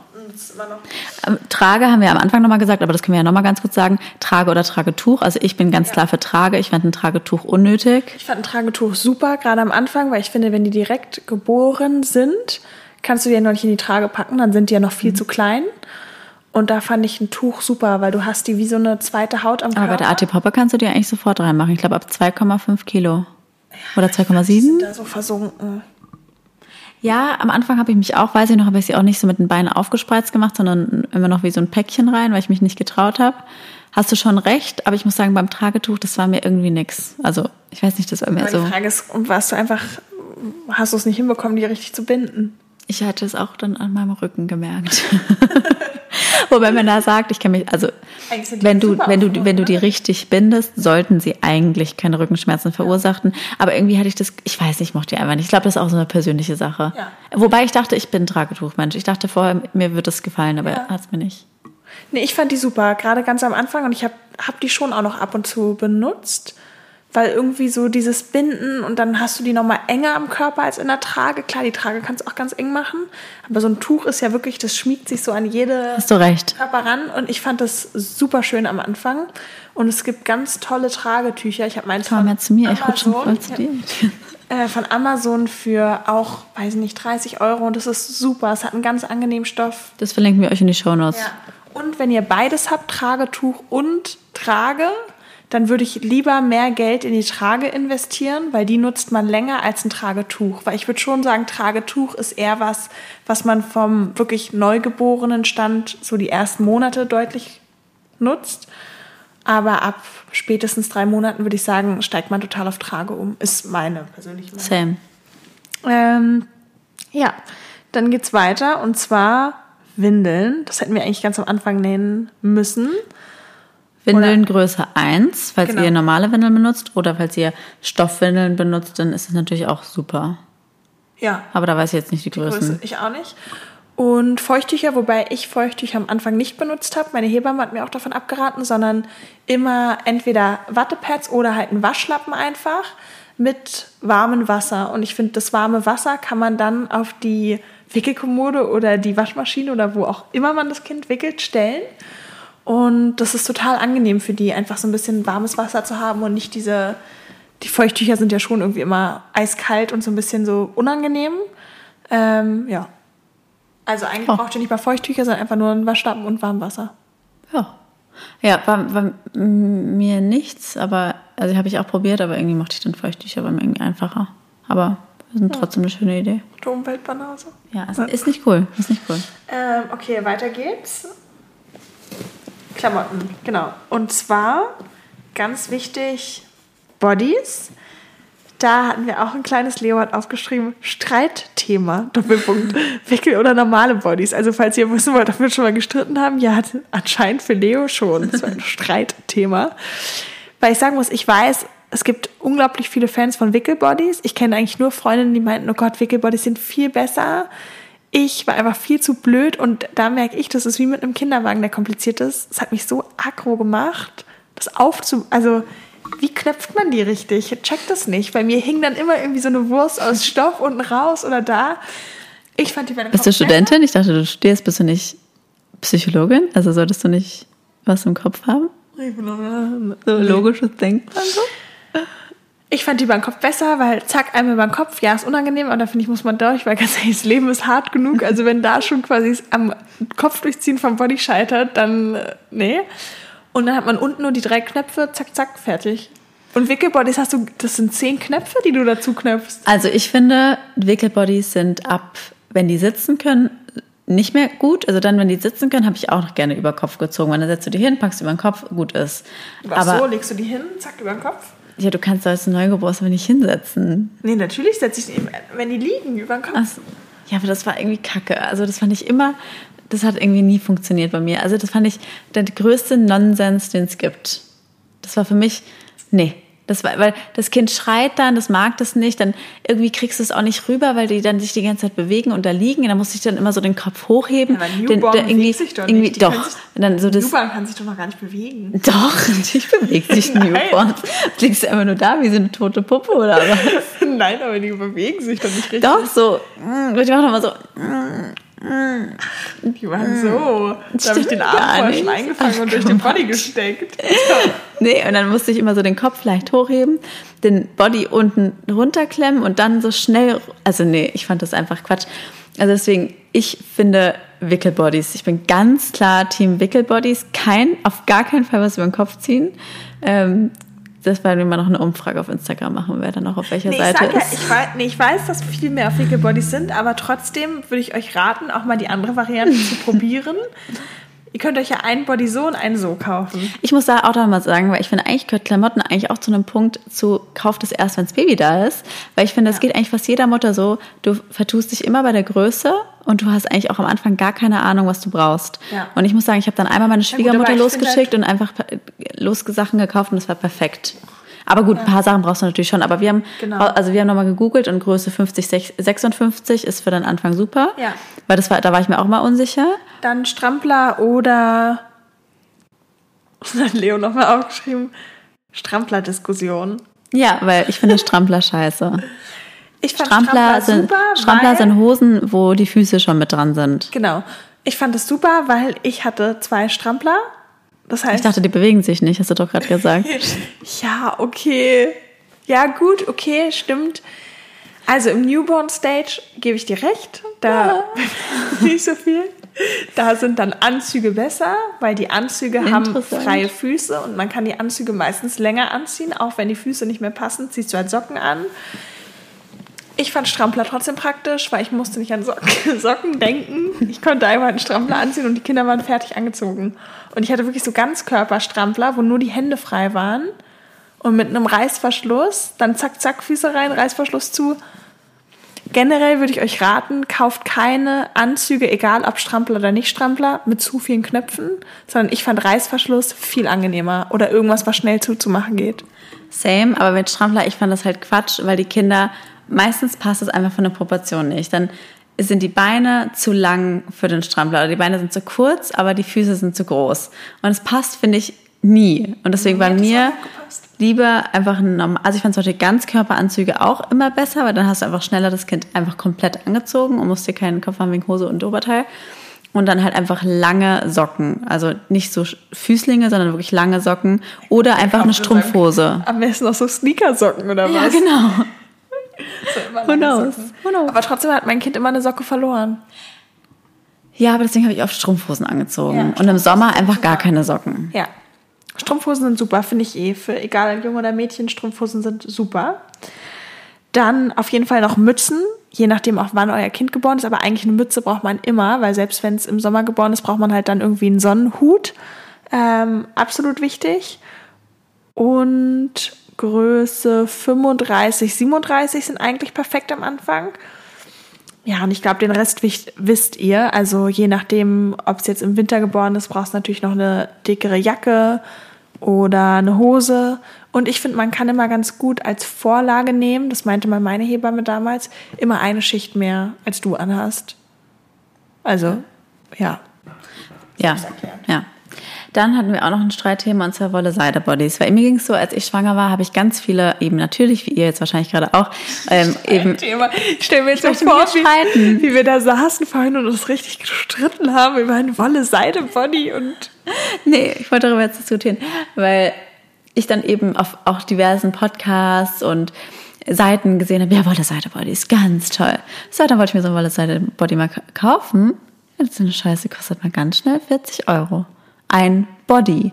Immer noch. Ähm, Trage haben wir am Anfang nochmal gesagt, aber das können wir ja nochmal ganz kurz sagen. Trage oder Tragetuch. Also ich bin ganz klar für Trage. Ich fand ein Tragetuch unnötig. Ich fand ein Tragetuch super, gerade am Anfang, weil ich finde, wenn die direkt geboren sind, kannst du die ja noch nicht in die Trage packen, dann sind die ja noch Mhm. viel zu klein. Und da fand ich ein Tuch super, weil du hast die wie so eine zweite Haut am Aber Körper. bei der AT Popper kannst du dir eigentlich sofort reinmachen. Ich glaube ab 2,5 Kilo. Oder Die sind 2,7? da so versunken. Ja, am Anfang habe ich mich auch, weiß ich noch, habe ich sie auch nicht so mit den Beinen aufgespreizt gemacht, sondern immer noch wie so ein Päckchen rein, weil ich mich nicht getraut habe. Hast du schon recht, aber ich muss sagen, beim Tragetuch, das war mir irgendwie nix. Also, ich weiß nicht, das war mir Aber so. die Frage ist, warst du einfach, hast du es nicht hinbekommen, die richtig zu binden? Ich hatte es auch dann an meinem Rücken gemerkt. [laughs] Wobei man da sagt, ich kann mich, also die wenn du, wenn du, wenn du die oder? richtig bindest, sollten sie eigentlich keine Rückenschmerzen verursachen. Aber irgendwie hatte ich das, ich weiß nicht, ich mochte die einfach nicht. Ich glaube, das ist auch so eine persönliche Sache. Ja. Wobei ich dachte, ich bin Tragetuchmensch. Ich dachte vorher, mir wird das gefallen, aber Ja. hat es mir nicht. Nee, ich fand die super, gerade ganz am Anfang und ich habe hab die schon auch noch ab und zu benutzt, weil irgendwie so dieses Binden und dann hast du die nochmal enger am Körper als in der Trage. Klar, die Trage kannst du auch ganz eng machen, aber so ein Tuch ist ja wirklich, das schmiegt sich so an jede Hast du recht. Körper ran und ich fand das super schön am Anfang und es gibt ganz tolle Tragetücher. Ich habe meins Komm von mal zu mir, ich rutsche Amazon. voll zu dir. äh, von Amazon für auch, weiß nicht, 30 Euro und das ist super. Es hat einen ganz angenehmen Stoff. Das verlinken wir euch in die Shownotes. Ja. Und wenn ihr beides habt, Tragetuch und Trage, dann würde ich lieber mehr Geld in die Trage investieren, weil die nutzt man länger als ein Tragetuch. Weil ich würde schon sagen, Tragetuch ist eher was, was man vom wirklich neugeborenen Stand so die ersten Monate deutlich nutzt. Aber ab spätestens drei Monaten würde ich sagen, steigt man total auf Trage um. Ist meine persönliche Meinung. Same. Ähm, ja, dann geht's weiter und zwar Windeln. Das hätten wir eigentlich ganz am Anfang nennen müssen. Windeln Größe 1, falls Genau. ihr normale Windeln benutzt oder falls ihr Stoffwindeln benutzt, dann ist es natürlich auch super. Ja, Aber da weiß ich jetzt nicht die Größen. Größe. Ich auch nicht. Und Feuchttücher, wobei ich Feuchttücher am Anfang nicht benutzt habe. Meine Hebamme hat mir auch davon abgeraten, sondern immer entweder Wattepads oder halt einen Waschlappen einfach mit warmem Wasser. Und ich finde, das warme Wasser kann man dann auf die Wickelkommode oder die Waschmaschine oder wo auch immer man das Kind wickelt, stellen. Und das ist total angenehm für die, einfach so ein bisschen warmes Wasser zu haben und nicht diese, die Feuchttücher sind ja schon irgendwie immer eiskalt und so ein bisschen so unangenehm. Ähm, ja. Also eigentlich Oh. braucht ihr nicht mal Feuchttücher, sondern einfach nur einen Waschlappen und Warmwasser. Ja. Ja, war, war mir nichts, aber, also habe ich auch probiert, aber irgendwie mochte ich dann Feuchttücher, war mir irgendwie einfacher. Aber das sind trotzdem eine schöne Idee. Die Umweltbanause. Ja, es ist nicht cool. Ist nicht cool. Ähm, okay, weiter geht's. Klamotten, genau. Und zwar, ganz wichtig, Bodies. Da hatten wir auch ein kleines Leo hat aufgeschrieben, Streitthema, Doppelpunkt, [laughs] Wickel oder normale Bodies. Also falls ihr wissen wollt, ob wir schon mal gestritten haben, ja, anscheinend für Leo schon. Das war ein [laughs] Streitthema. Weil ich sagen muss, ich weiß, es gibt unglaublich viele Fans von Wickelbodies. Ich kenne eigentlich nur Freundinnen, die meinten, oh Gott, Wickelbodies sind viel besser. Ich war einfach viel zu blöd und da merke ich, das ist wie mit einem Kinderwagen, der kompliziert ist. Es hat mich so aggro gemacht, das aufzu... Also, wie knöpft man die richtig? Ich check das nicht. Bei mir hing dann immer irgendwie so eine Wurst aus Stoff unten raus oder da. Ich fand die bei Bist du Studentin? Ich dachte, du studierst. Bist du nicht Psychologin? Also solltest du nicht was im Kopf haben? So logisches Denken und so? Ich fand die beim Kopf besser, weil zack, einmal beim Kopf, ja, ist unangenehm, aber da finde ich, muss man durch, weil ganz ehrlich, das Leben ist hart genug. [laughs] Also wenn da schon quasi am Kopf durchziehen vom Body scheitert, dann äh, nee. Und dann hat man unten nur die drei Knöpfe, zack, zack, fertig. Und Wickelbodies hast du, das sind zehn Knöpfe, die du dazu knöpfst. Also ich finde, Wickelbodies sind ab, wenn die sitzen können, nicht mehr gut. Also dann, wenn die sitzen können, habe ich auch noch gerne über den Kopf gezogen. Weil dann setzt du die hin, packst über den Kopf, gut ist. Ach Aber so, legst du die hin, zack, über den Kopf. Ja, du kannst als Neugeborene nicht hinsetzen. Nee, natürlich setze ich die, wenn die liegen, über den Kopf. Ach. Ja, aber das war irgendwie kacke. Also das fand ich immer, das hat irgendwie nie funktioniert bei mir. Also das fand ich der größte Nonsens, den es gibt. Das war für mich, nee. Das weil das Kind schreit dann, das mag das nicht, dann irgendwie kriegst du es auch nicht rüber, weil die dann sich die ganze Zeit bewegen und da liegen. Und dann musst du dann immer so den Kopf hochheben. Aber ein den, der bewegt sich doch irgendwie, nicht. Die Doch. sich- dann so das, Newborn kann sich doch noch gar nicht bewegen. doch, [laughs] natürlich bewegt sich ein. [laughs] Newborn. Du liegst einfach nur da wie so eine tote Puppe oder was? [laughs] Nein, aber die bewegen sich doch nicht richtig. Doch, so. mm, Die machen immer so. Die waren so. Da habe ich den Arm vorher schon eingefangen Ach, und durch den. Body gesteckt. [laughs] Nee, und dann musste ich immer so den Kopf leicht hochheben, den Body unten runterklemmen und dann so schnell. Also, nee, ich fand das einfach Quatsch. Also, deswegen, ich finde Wickelbodies. Ich bin ganz klar Team Wickelbodies. Kein, auf gar keinen Fall was über den Kopf ziehen. Ähm, das werden wir mal noch eine Umfrage auf Instagram machen, wer dann auch auf welcher Nee, ich, Seite sag ja, ist. ich, weiß, nee, ich weiß, dass viel mehr auf Wickelbodies sind, aber trotzdem würde ich euch raten, auch mal die andere Variante zu probieren. [laughs] Ihr könnt euch ja einen Body so und einen so kaufen. Ich muss da auch noch mal sagen, weil ich finde, eigentlich gehört Klamotten eigentlich auch zu einem Punkt zu, kauft es erst, wenn das Baby da ist. Weil ich finde, das geht eigentlich fast jeder Mutter so, du vertust dich immer bei der Größe und du hast eigentlich auch am Anfang gar keine Ahnung, was du brauchst. Ja. Und ich muss sagen, ich habe dann einmal meine gut, Schwiegermutter ich finde losgeschickt und einfach losge Sachen gekauft und das war perfekt. Aber gut, ein paar Sachen brauchst du natürlich schon. Aber wir haben, Genau. also wir haben nochmal gegoogelt und Größe 50, 56 ist für den Anfang super. Ja. Weil das war, da war ich mir auch mal unsicher. Dann Strampler oder. [laughs] Was hat Leo nochmal aufgeschrieben? Strampler-Diskussion. Ja, weil ich finde Strampler scheiße. [laughs] Ich fand Strampler, sind, super, Strampler sind Hosen, wo die Füße schon mit dran sind. Genau. Ich fand es super, weil ich hatte zwei Strampler. Das heißt, Ich dachte, die bewegen sich nicht, hast du doch gerade gesagt. [laughs] ja, okay. Ja, gut, okay, stimmt. Also im Newborn Stage gebe ich dir recht, da [laughs] nicht so viel. Da sind dann Anzüge besser, weil die Anzüge haben freie Füße und man kann die Anzüge meistens länger anziehen, auch wenn die Füße nicht mehr passen, ziehst du halt Socken an. Ich fand Strampler trotzdem praktisch, weil ich musste nicht an Socken, [laughs] Socken denken. Ich konnte einfach einen Strampler anziehen und die Kinder waren fertig angezogen. Und ich hatte wirklich so Ganzkörperstrampler, wo nur die Hände frei waren und mit einem Reißverschluss, dann zack, zack, Füße rein, Reißverschluss zu. Generell würde ich euch raten, kauft keine Anzüge, egal ob Strampler oder nicht Strampler, mit zu vielen Knöpfen, sondern ich fand Reißverschluss viel angenehmer oder irgendwas, was schnell zuzumachen geht. Same, aber mit Strampler, ich fand das halt Quatsch, weil die Kinder, meistens passt es einfach von der Proportion nicht. Dann sind die Beine zu lang für den Strampler oder die Beine sind zu kurz, aber die Füße sind zu groß. Und es passt, finde ich, nie. Und deswegen bei mir lieber einfach ein normal, also ich fand zum Beispiel Ganzkörperanzüge auch immer besser, weil dann hast du einfach schneller das Kind einfach komplett angezogen und musst dir keinen Kopf haben wegen Hose und Oberteil. Und dann halt einfach lange Socken. Also nicht so Füßlinge, sondern wirklich lange Socken. Oder einfach eine Strumpfhose. Am besten noch so Sneakersocken oder Ja, was? genau. [laughs] Who Who knows? Who knows? Aber trotzdem hat mein Kind immer eine Socke verloren. Ja, aber deswegen habe ich oft Strumpfhosen angezogen. Ja, und im Sommer einfach gar keine Socken. Ja. Strumpfhosen sind super, finde ich eh. Für egal ob Junge oder Mädchen, Strumpfhosen sind super. Dann auf jeden Fall noch Mützen, je nachdem auch wann euer Kind geboren ist. Aber eigentlich eine Mütze braucht man immer, weil selbst wenn es im Sommer geboren ist, braucht man halt dann irgendwie einen Sonnenhut. Ähm, absolut wichtig. Und Größe 35, 37 sind eigentlich perfekt am Anfang. Ja, und ich glaube, den Rest wisst ihr. Also je nachdem, ob es jetzt im Winter geboren ist, brauchst du natürlich noch eine dickere Jacke oder eine Hose. Und ich finde, man kann immer ganz gut als Vorlage nehmen, das meinte mal meine Hebamme damals, immer eine Schicht mehr, als du anhast. Also, ja. Ja, ja. Dann hatten wir auch noch ein Streitthema und zwar Wolle-Seide-Bodies. Weil mir ging es so, als ich schwanger war, habe ich ganz viele, eben natürlich, wie ihr jetzt wahrscheinlich gerade auch, ähm, eben Thema. Ich stelle mir jetzt möchte vor, wie, wie wir da saßen vorhin und uns richtig gestritten haben über ein Wolle-Seide-Body und Nee, ich wollte darüber jetzt diskutieren, weil ich dann eben auf auch diversen Podcasts und Seiten gesehen habe, ja, Wolle-Seide-Body ist ganz toll. So, dann wollte ich mir so ein Wolle-Seide-Body mal ka- kaufen. Jetzt so eine Scheiße kostet mal ganz schnell 40 Euro. Ein Body.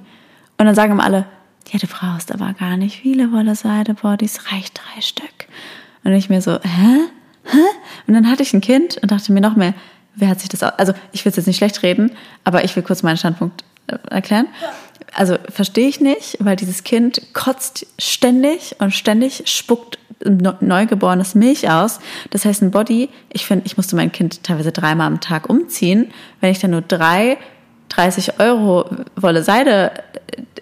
Und dann sagen immer alle, ja, du brauchst aber gar nicht viele Wolle-Seide-Bodies, reicht drei Stück. Und ich mir so, hä? Hä? Und dann hatte ich ein Kind und dachte mir noch mehr, wer hat sich das, also ich will es jetzt nicht schlecht reden, aber ich will kurz meinen Standpunkt äh, erklären. Also verstehe ich nicht, weil dieses Kind kotzt ständig und ständig spuckt ne- neugeborenes Milch aus. Das heißt, ein Body, ich finde, ich musste mein Kind teilweise dreimal am Tag umziehen. Wenn ich dann nur drei 30 Euro Wolle-Seide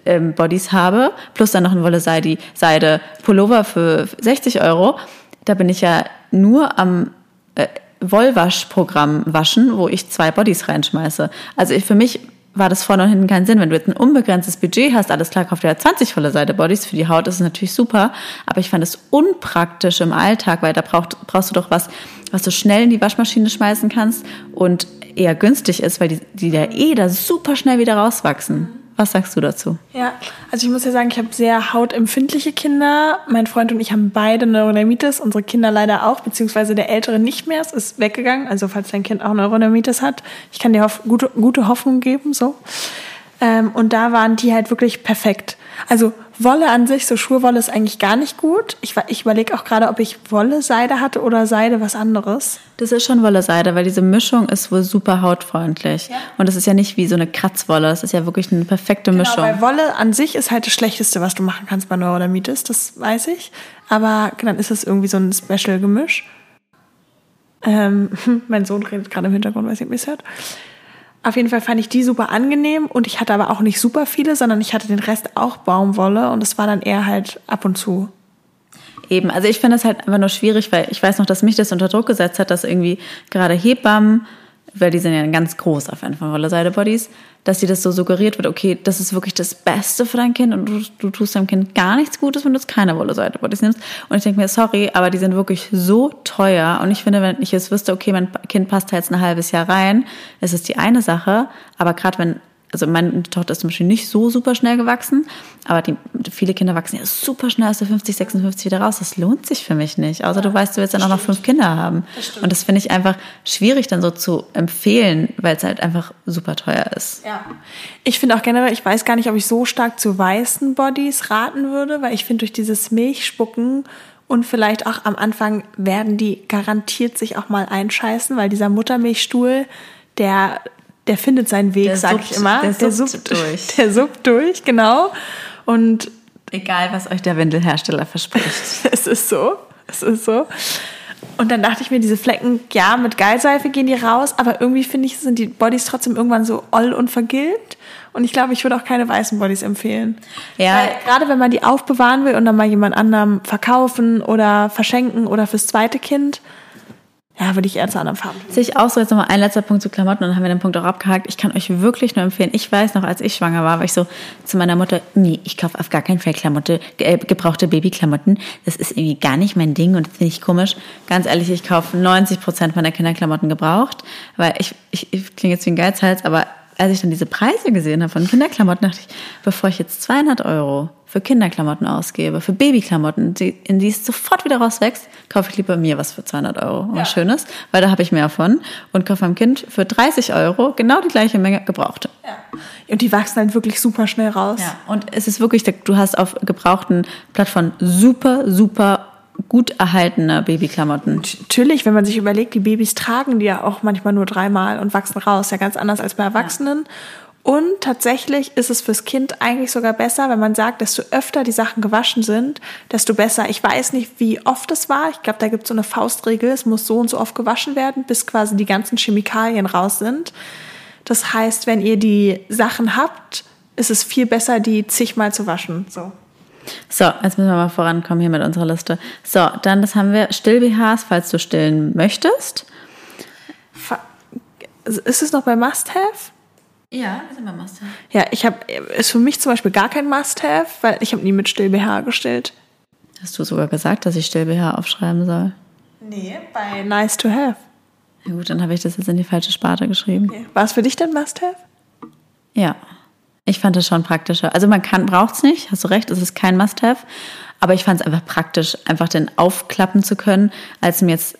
ähm, Bodies habe, plus dann noch ein Wolle-Seide Seide Pullover für 60 Euro, da bin ich ja nur am äh, Wollwaschprogramm waschen, wo ich zwei Bodies reinschmeiße. Also ich, für mich war das vorne und hinten keinen Sinn. Wenn du jetzt ein unbegrenztes Budget hast, alles klar, kauf dir halt 20 volle Seite Bodies. Für die Haut ist es natürlich super, aber ich fand es unpraktisch im Alltag, weil da braucht, brauchst du doch was, was du schnell in die Waschmaschine schmeißen kannst und eher günstig ist, weil die, die da eh da super schnell wieder rauswachsen. Was sagst du dazu? Ja, also ich muss ja sagen, ich habe sehr hautempfindliche Kinder. Mein Freund und ich haben beide Neurodermitis, unsere Kinder leider auch, beziehungsweise der Ältere nicht mehr. Es ist weggegangen. Also falls dein Kind auch Neurodermitis hat, ich kann dir hoff gute, gute Hoffnung geben. so. Ähm, und da waren die halt wirklich perfekt. Also Wolle an sich, so Schurwolle ist eigentlich gar nicht gut. Ich, ich überlege auch gerade, ob ich Wolle-Seide hatte oder Seide was anderes. Das ist schon Wolle-Seide, weil diese Mischung ist wohl super hautfreundlich. Und das ist ja nicht wie so eine Kratzwolle, das ist ja wirklich eine perfekte Mischung. Genau, weil Wolle an sich ist halt das Schlechteste, was du machen kannst bei Neurodermitis, das weiß ich. Aber dann ist es irgendwie so ein Special-Gemisch. Ähm, [laughs] mein Sohn redet gerade im Hintergrund, weiß nicht, ob ihr es hört. Auf jeden Fall fand ich die super angenehm und ich hatte aber auch nicht super viele, sondern ich hatte den Rest auch Baumwolle und es war dann eher halt ab und zu. Eben, also ich finde es halt einfach nur schwierig, weil ich weiß noch, dass mich das unter Druck gesetzt hat, dass irgendwie gerade Hebammen, weil die sind ja ganz groß auf jeden Fall Wolle-Seide-Bodies, dass sie das so suggeriert wird, okay, das ist wirklich das Beste für dein Kind und du, du tust deinem Kind gar nichts Gutes, wenn du jetzt keine Wolle-Seide-Bodies nimmst. Und ich denke mir, sorry, aber die sind wirklich so teuer und ich finde, wenn ich jetzt wüsste, okay, mein Kind passt da jetzt ein halbes Jahr rein, ist es die eine Sache, aber gerade wenn also meine Tochter ist zum Beispiel nicht so super schnell gewachsen, aber die, viele Kinder wachsen ja super schnell aus der 50, 56 wieder raus. Das lohnt sich für mich nicht. Außer du weißt, du willst dann auch noch fünf Kinder haben. und das finde ich einfach schwierig dann so zu empfehlen, weil es halt einfach super teuer ist. Ja. Ich finde auch generell, ich weiß gar nicht, ob ich so stark zu weißen Bodies raten würde, weil ich finde durch dieses Milchspucken und vielleicht auch am Anfang werden die garantiert sich auch mal einscheißen, weil dieser Muttermilchstuhl, der der findet seinen Weg, sag ich immer. Der, der suppt durch. [laughs] Der suppt durch, genau. Und egal, was euch der Windelhersteller verspricht. [laughs] es ist so, es ist so. Und dann dachte ich mir, diese Flecken, ja, mit Geilseife gehen die raus, aber irgendwie finde ich, sind die Bodies trotzdem irgendwann so oll und vergilbt. Und ich glaube, ich würde auch keine weißen Bodies empfehlen. Ja. Weil gerade wenn man die aufbewahren will und dann mal jemand anderem verkaufen oder verschenken oder fürs zweite Kind, ja, würde ich eher zu anderen Farben. Sehe ich auch so. Jetzt nochmal ein letzter Punkt zu Klamotten und dann haben wir den Punkt auch abgehakt. Ich kann euch wirklich nur empfehlen. Ich weiß noch, als ich schwanger war, war ich so zu meiner Mutter, nee, ich kaufe auf gar keinen Fall Klamotte, äh, gebrauchte Babyklamotten. Das ist irgendwie gar nicht mein Ding und das finde ich komisch. Ganz ehrlich, ich kaufe 90 Prozent meiner Kinderklamotten gebraucht, weil ich, ich, ich klinge jetzt wie ein Geizhals, aber als ich dann diese Preise gesehen habe von Kinderklamotten, dachte ich, bevor ich jetzt 200 Euro für Kinderklamotten ausgebe, für Babyklamotten, die, in die es sofort wieder rauswächst, kaufe ich lieber mir was für 200 Euro, was ja. Schönes, weil da habe ich mehr von und kaufe meinem Kind für 30 Euro genau die gleiche Menge gebrauchte. Ja. Und die wachsen halt wirklich super schnell raus. Ja. Und es ist wirklich, du hast auf gebrauchten Plattformen super, super gut erhaltene Babyklamotten. Natürlich, wenn man sich überlegt, die Babys tragen die ja auch manchmal nur dreimal und wachsen raus, ja ganz anders als bei Erwachsenen. Ja. Und tatsächlich ist es fürs Kind eigentlich sogar besser, wenn man sagt, desto öfter die Sachen gewaschen sind, desto besser. Ich weiß nicht, wie oft es war. Ich glaube, da gibt es so eine Faustregel. Es muss so und so oft gewaschen werden, bis quasi die ganzen Chemikalien raus sind. Das heißt, wenn ihr die Sachen habt, ist es viel besser, die zigmal zu waschen. So. So, jetzt müssen wir mal vorankommen hier mit unserer Liste. So, dann das haben wir Still-BHs, falls du stillen möchtest. Ist es noch bei Must-Have? Ja, ist immer Must-Have. Ja, ich habe, ist für mich zum Beispiel gar kein Must-Have, weil ich habe nie mit Still-BH gestillt. Hast du sogar gesagt, dass ich Still-BH aufschreiben soll? Nee, bei Nice to Have. Ja gut, dann habe ich das jetzt in die falsche Sparte geschrieben. Okay. War es für dich denn Must-Have? Ja. Ich fand es schon praktischer. Also man kann, braucht es nicht, hast du recht, es ist kein Must-Have. Aber ich fand es einfach praktisch, einfach den aufklappen zu können, als mir jetzt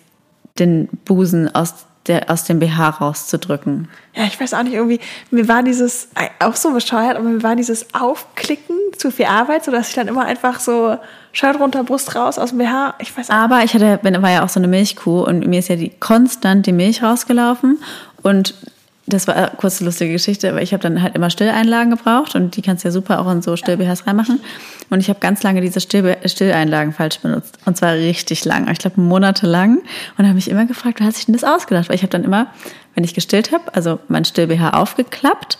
den Busen aus der, aus dem BH rauszudrücken. Ja, ich weiß auch nicht, irgendwie, mir war dieses, auch so bescheuert, aber mir war dieses Aufklicken zu viel Arbeit, sodass ich dann immer einfach so Shirt runter, Brust raus aus dem BH. Ich weiß auch Aber ich hatte, war ja auch so eine Milchkuh und mir ist ja die konstant die Milch rausgelaufen und das war eine kurze lustige Geschichte, aber ich habe dann halt immer Stilleinlagen gebraucht und die kannst du ja super auch in so Still-BHs reinmachen. Und ich habe ganz lange diese Still Stilleinlagen falsch benutzt. Und zwar richtig lang, ich glaube monatelang. Und habe mich immer gefragt, wie hat sich denn das ausgedacht? Weil ich habe dann immer, wenn ich gestillt habe, also mein Still-BH aufgeklappt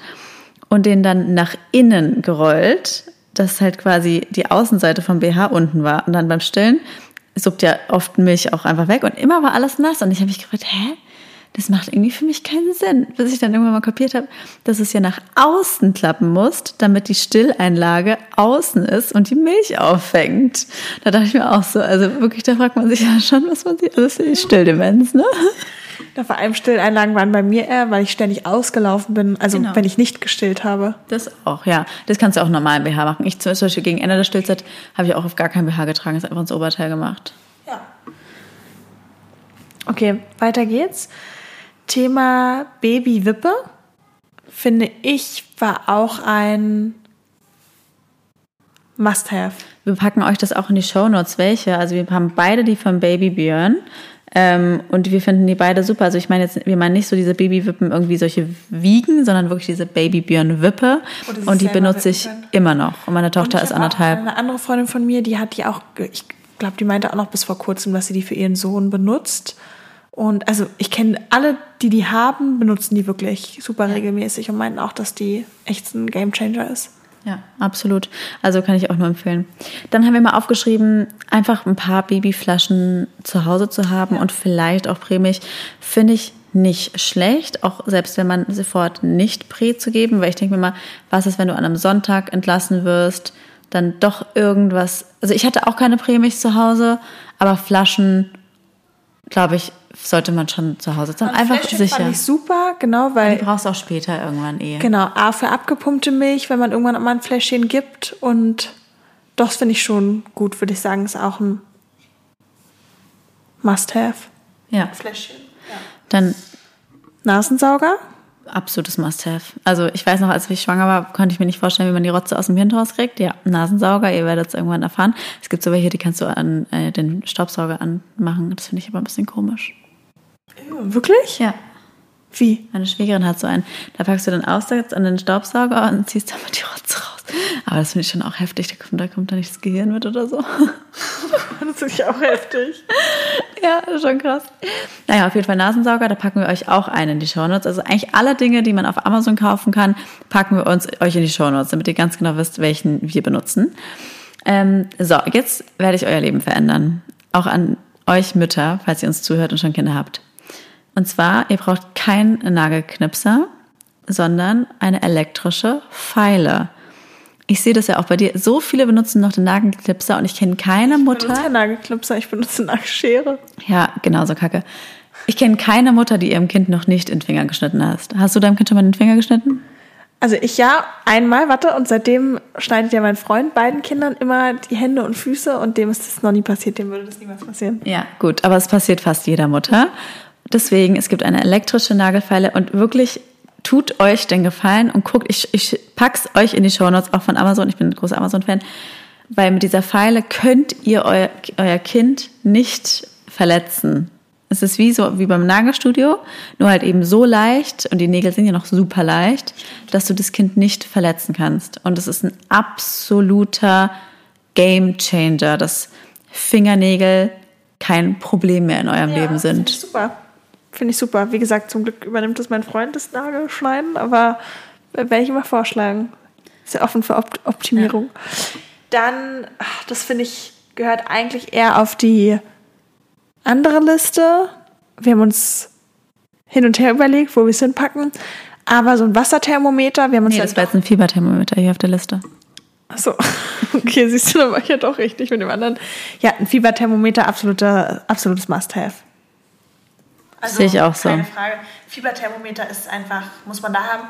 und den dann nach innen gerollt, dass halt quasi die Außenseite vom BH unten war. Und dann beim Stillen suppt ja oft Milch auch einfach weg und immer war alles nass. Und ich habe mich gefragt, hä? Das macht irgendwie für mich keinen Sinn. Bis ich dann irgendwann mal kapiert habe, dass es ja nach außen klappen muss, damit die Stilleinlage außen ist und die Milch auffängt. Da dachte ich mir auch so, also wirklich, da fragt man sich ja schon, was man sich alles ist Stilldemenz, ne? Ja, vor allem Stilleinlagen waren bei mir eher, weil ich ständig ausgelaufen bin, also genau. wenn ich nicht gestillt habe. Das auch, ja. Das kannst du auch normal im BH machen. Ich zum Beispiel gegen Ende der Stillzeit habe ich auch auf gar kein BH getragen, ist einfach ins Oberteil gemacht. Ja. Okay, weiter geht's. Thema Babywippe, finde ich, war auch ein Must-Have. Wir packen euch das auch in die Show Notes, welche. Also wir haben beide die von Baby Björn. Ähm, und wir finden die beide super. Also ich meine jetzt, wir meinen nicht so diese Babywippen irgendwie solche Wiegen, sondern wirklich diese Babybjörn-Wippe. Oh, und die benutze ich immer noch. Und meine Tochter und ist anderthalb. Eine andere Freundin von mir, die hat die auch, ich glaube, die meinte auch noch bis vor kurzem, dass sie die für ihren Sohn benutzt. Und also ich kenne alle, die die haben, benutzen die wirklich super ja. regelmäßig und meinen auch, dass die echt ein Gamechanger ist. Ja, absolut. Also kann ich auch nur empfehlen. Dann haben wir mal aufgeschrieben, einfach ein paar Babyflaschen zu Hause zu haben ja. und vielleicht auch prämig, finde ich nicht schlecht, auch selbst wenn man sofort nicht Prä zu geben, weil ich denke mir mal, was ist, wenn du an einem Sonntag entlassen wirst, dann doch irgendwas, also ich hatte auch keine Prämilch zu Hause, aber Flaschen, glaube ich, sollte man schon zu Hause haben. Ein Einfach Fläschchen sicher. Fand ich super, genau, Die weil brauchst du auch später irgendwann eh. genau A für abgepumpte Milch, wenn man irgendwann mal ein Fläschchen gibt und das finde ich schon gut, würde ich sagen, ist auch ein Must-have. Ja. Fläschchen. Dann Nasensauger? Absolutes Must-have. Also ich weiß noch, als ich schwanger war, konnte ich mir nicht vorstellen, wie man die Rotze aus dem Hirn rauskriegt. Ja, Nasensauger, ihr werdet es irgendwann erfahren. Es gibt so welche, die kannst du an äh, den Staubsauger anmachen. Das finde ich aber ein bisschen komisch. Wirklich? Ja. Wie? Meine Schwägerin hat so einen. Da packst du den Aussatz an den Staubsauger und ziehst damit die Rotze raus. Aber das finde ich schon auch heftig. Da kommt, da kommt da nicht das Gehirn mit oder so. [laughs] Das finde ich auch heftig. Ja, schon krass. Naja, auf jeden Fall Nasensauger, da packen wir euch auch einen in die Shownotes. Also eigentlich alle Dinge, die man auf Amazon kaufen kann, packen wir uns euch in die Shownotes, damit ihr ganz genau wisst, welchen wir benutzen. Ähm, so, jetzt werde ich euer Leben verändern. Auch an euch Mütter, falls ihr uns zuhört und schon Kinder habt. Und zwar, ihr braucht keinen Nagelknipser, sondern eine elektrische Pfeile. Ich sehe das ja auch bei dir. So viele benutzen noch den Nagelknipser und ich kenne keine Ich Mutter. benutze keinen Nagelknipser, ich benutze Nagelschere. Ja, genauso kacke. Ich kenne keine Mutter, die ihrem Kind noch nicht in den Finger geschnitten hast. Hast du deinem Kind schon mal den Finger geschnitten? Also ich ja, einmal, warte, und seitdem schneidet ja mein Freund beiden Kindern immer die Hände und Füße und dem ist das noch nie passiert, dem würde das niemals passieren. Ja, gut, aber es passiert fast jeder Mutter. Deswegen, es gibt eine elektrische Nagelfeile und wirklich tut euch den Gefallen und guckt, ich, ich pack's euch in die Shownotes, auch von Amazon, ich bin ein großer Amazon-Fan, weil mit dieser Pfeile könnt ihr euer, euer Kind nicht verletzen. Es ist wie so, wie beim Nagelstudio, nur halt eben so leicht, und die Nägel sind ja noch super leicht, dass du das Kind nicht verletzen kannst. Und es ist ein absoluter Game Changer, dass Fingernägel kein Problem mehr in eurem Leben Finde ich sind. super. Finde ich super. Wie gesagt, zum Glück übernimmt das mein Freund, das Nagelschneiden, aber werde ich immer vorschlagen. Ist ja offen für Opt Optimierung. Dann, ach, das finde ich, gehört eigentlich eher auf die andere Liste. Wir haben uns hin und her überlegt, wo wir es hinpacken. Aber so ein Wasserthermometer, wir haben uns Nee, das war jetzt ein Fieberthermometer hier auf der Liste. Achso, [laughs] okay, siehst du, dann war ich ja doch richtig mit dem anderen. Ja, ein Fieberthermometer, absoluter, absolutes Must-Have. Also, Sehe ich auch so. Keine Frage. Fieberthermometer ist einfach, muss man da haben.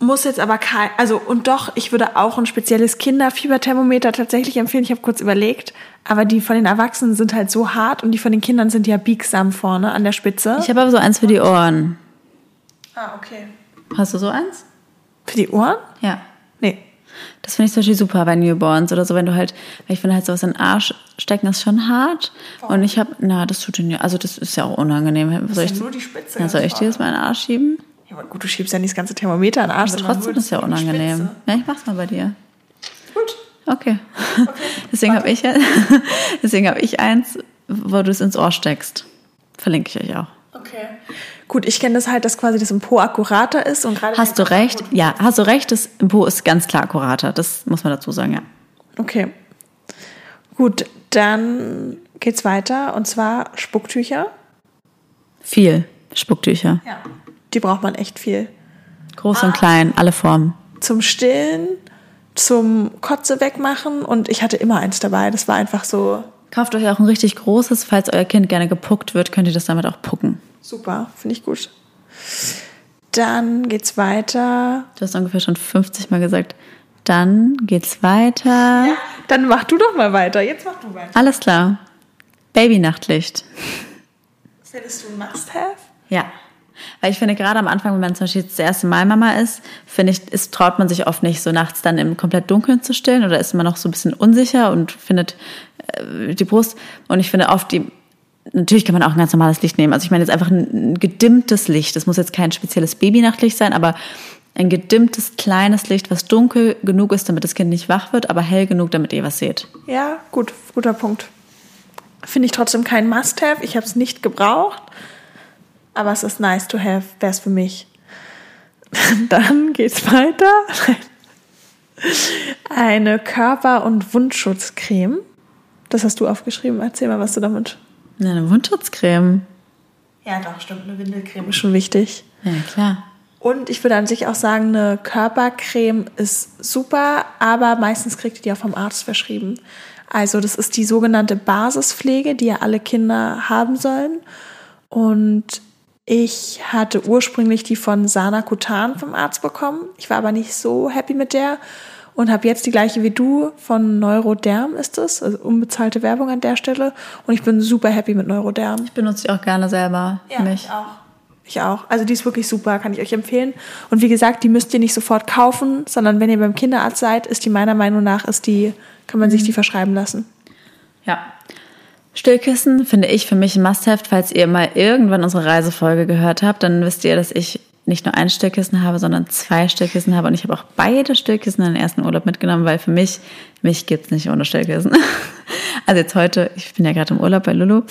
Muss jetzt aber kein, also und doch, ich würde auch ein spezielles Kinderfieberthermometer tatsächlich empfehlen. Ich habe kurz überlegt, aber die von den Erwachsenen sind halt so hart und die von den Kindern sind ja biegsam vorne an der Spitze. Ich habe aber so eins für die Ohren. ah, okay. Hast du so eins? Für die Ohren? Ja. Das finde ich zum Beispiel super bei Newborns oder so, wenn du halt, weil ich finde halt sowas in den Arsch stecken ist schon hart. Und ich habe, na, das tut ja, also das ist ja auch unangenehm. Soll ich, ja nur die Spitze, ja, soll ich dir das mal in den Arsch schieben? Ja, aber gut, du schiebst ja nicht das ganze Thermometer an den Arsch. Aber trotzdem ist ja unangenehm. Ja, ich mach's mal bei dir. Gut. Okay. [laughs] deswegen habe ich, [laughs] deswegen habe ich eins, wo du es ins Ohr steckst. Verlinke ich euch auch. Okay. Gut, ich kenne das halt, dass quasi das im Po akkurater ist und gerade. Hast du recht? Ja, hast du recht. Das Po ist ganz klar akkurater. Das muss man dazu sagen, ja. Okay. Gut, dann geht's weiter und zwar Spucktücher. Viel Spucktücher. Ja. Die braucht man echt viel. Groß und klein, alle Formen. Zum Stillen, zum Kotze wegmachen und ich hatte immer eins dabei. Das war einfach so Kauft euch auch ein richtig großes. Falls euer Kind gerne gepuckt wird, könnt ihr das damit auch pucken. super, finde ich gut. Dann geht's weiter. Du hast ungefähr schon 50 Mal gesagt. Dann geht's weiter. Dann mach du doch mal weiter. Jetzt mach du weiter. Alles klar. Babynachtlicht. Findest du ein Must-Have? Ja. Weil ich finde, gerade am Anfang, wenn man zum Beispiel das erste Mal Mama ist, finde ich, ist, traut man sich oft nicht, so nachts dann im komplett Dunkeln zu stillen oder ist man noch so ein bisschen unsicher und findet äh, die Brust. Und ich finde oft die, natürlich kann man auch ein ganz normales Licht nehmen. Also ich meine jetzt einfach ein, ein gedimmtes Licht. Das muss jetzt kein spezielles Babynachtlicht sein, aber ein gedimmtes, kleines Licht, was dunkel genug ist, damit das Kind nicht wach wird, aber hell genug, damit ihr was seht. Ja, gut, guter Punkt. Finde ich trotzdem kein Must-Have. Ich habe es nicht gebraucht. Aber es ist nice to have, wäre es für mich. [laughs] Dann geht's weiter. Eine Körper- und Wundschutzcreme. Das hast du aufgeschrieben. Erzähl mal, was du damit. Eine Wundschutzcreme. Ja, doch, stimmt. Eine Windelcreme ist schon wichtig. Ja, klar. Und ich würde an sich auch sagen, eine Körpercreme ist super, aber meistens kriegt ihr die auch vom Arzt verschrieben. Also das ist die sogenannte Basispflege, die ja alle Kinder haben sollen. Und ich hatte ursprünglich die von Sana Kutan vom Arzt bekommen. Ich war aber nicht so happy mit der und habe jetzt die gleiche wie du von Neuroderm ist es, also unbezahlte Werbung an der Stelle. Und ich bin super happy mit Neuroderm. Ich benutze die auch gerne selber. Ja, mich. ich auch. Ich auch. Also die ist wirklich super, kann ich euch empfehlen. Und wie gesagt, die müsst ihr nicht sofort kaufen, sondern wenn ihr beim Kinderarzt seid, ist die meiner Meinung nach, ist die, kann man mhm. sich die verschreiben lassen. Ja. Stillkissen finde ich für mich ein Must-Have. Falls ihr mal irgendwann unsere Reisefolge gehört habt, dann wisst ihr, dass ich nicht nur ein Stillkissen habe, sondern zwei Stillkissen habe. Und ich habe auch beide Stillkissen in den ersten Urlaub mitgenommen, weil für mich, mich gibt's nicht ohne Stillkissen. [laughs] Also jetzt heute, ich bin ja gerade im Urlaub bei Lulu,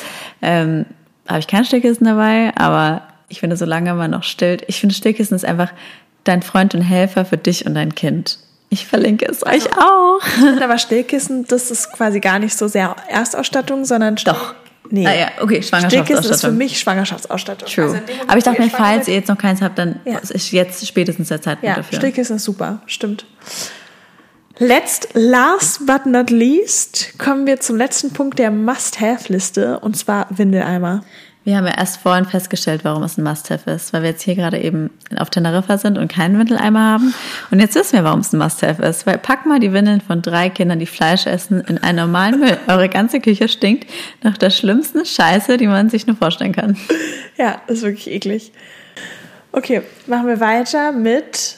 ähm, habe ich kein Stillkissen dabei, aber ich finde, solange man noch stillt, ich finde, Stillkissen ist einfach dein Freund und Helfer für dich und dein Kind. Ich verlinke es also, euch auch. Aber Stillkissen, das ist quasi gar nicht so sehr Erstausstattung, sondern Doch. Nee. Ah, ja, okay, Schwangerschaftsausstattung. ist für mich Schwangerschaftsausstattung. True. Also Aber ich dachte mir, falls ihr jetzt noch keins habt, dann ja. ist jetzt spätestens der Zeitpunkt ja, dafür. Stillkissen ist super, stimmt. Letzt, last but not least, kommen wir zum letzten Punkt der Must-Have-Liste und zwar Windeleimer. Wir haben ja erst vorhin festgestellt, warum es ein Must-Have ist, weil wir jetzt hier gerade eben auf Teneriffa sind und keinen Windeleimer haben. Und jetzt wissen wir, warum es ein Must-Have ist, weil pack mal die Windeln von drei Kindern, die Fleisch essen, in einen normalen Müll. [laughs] Eure ganze Küche stinkt nach der schlimmsten Scheiße, die man sich nur vorstellen kann. Ja, das ist wirklich eklig. Okay, machen wir weiter mit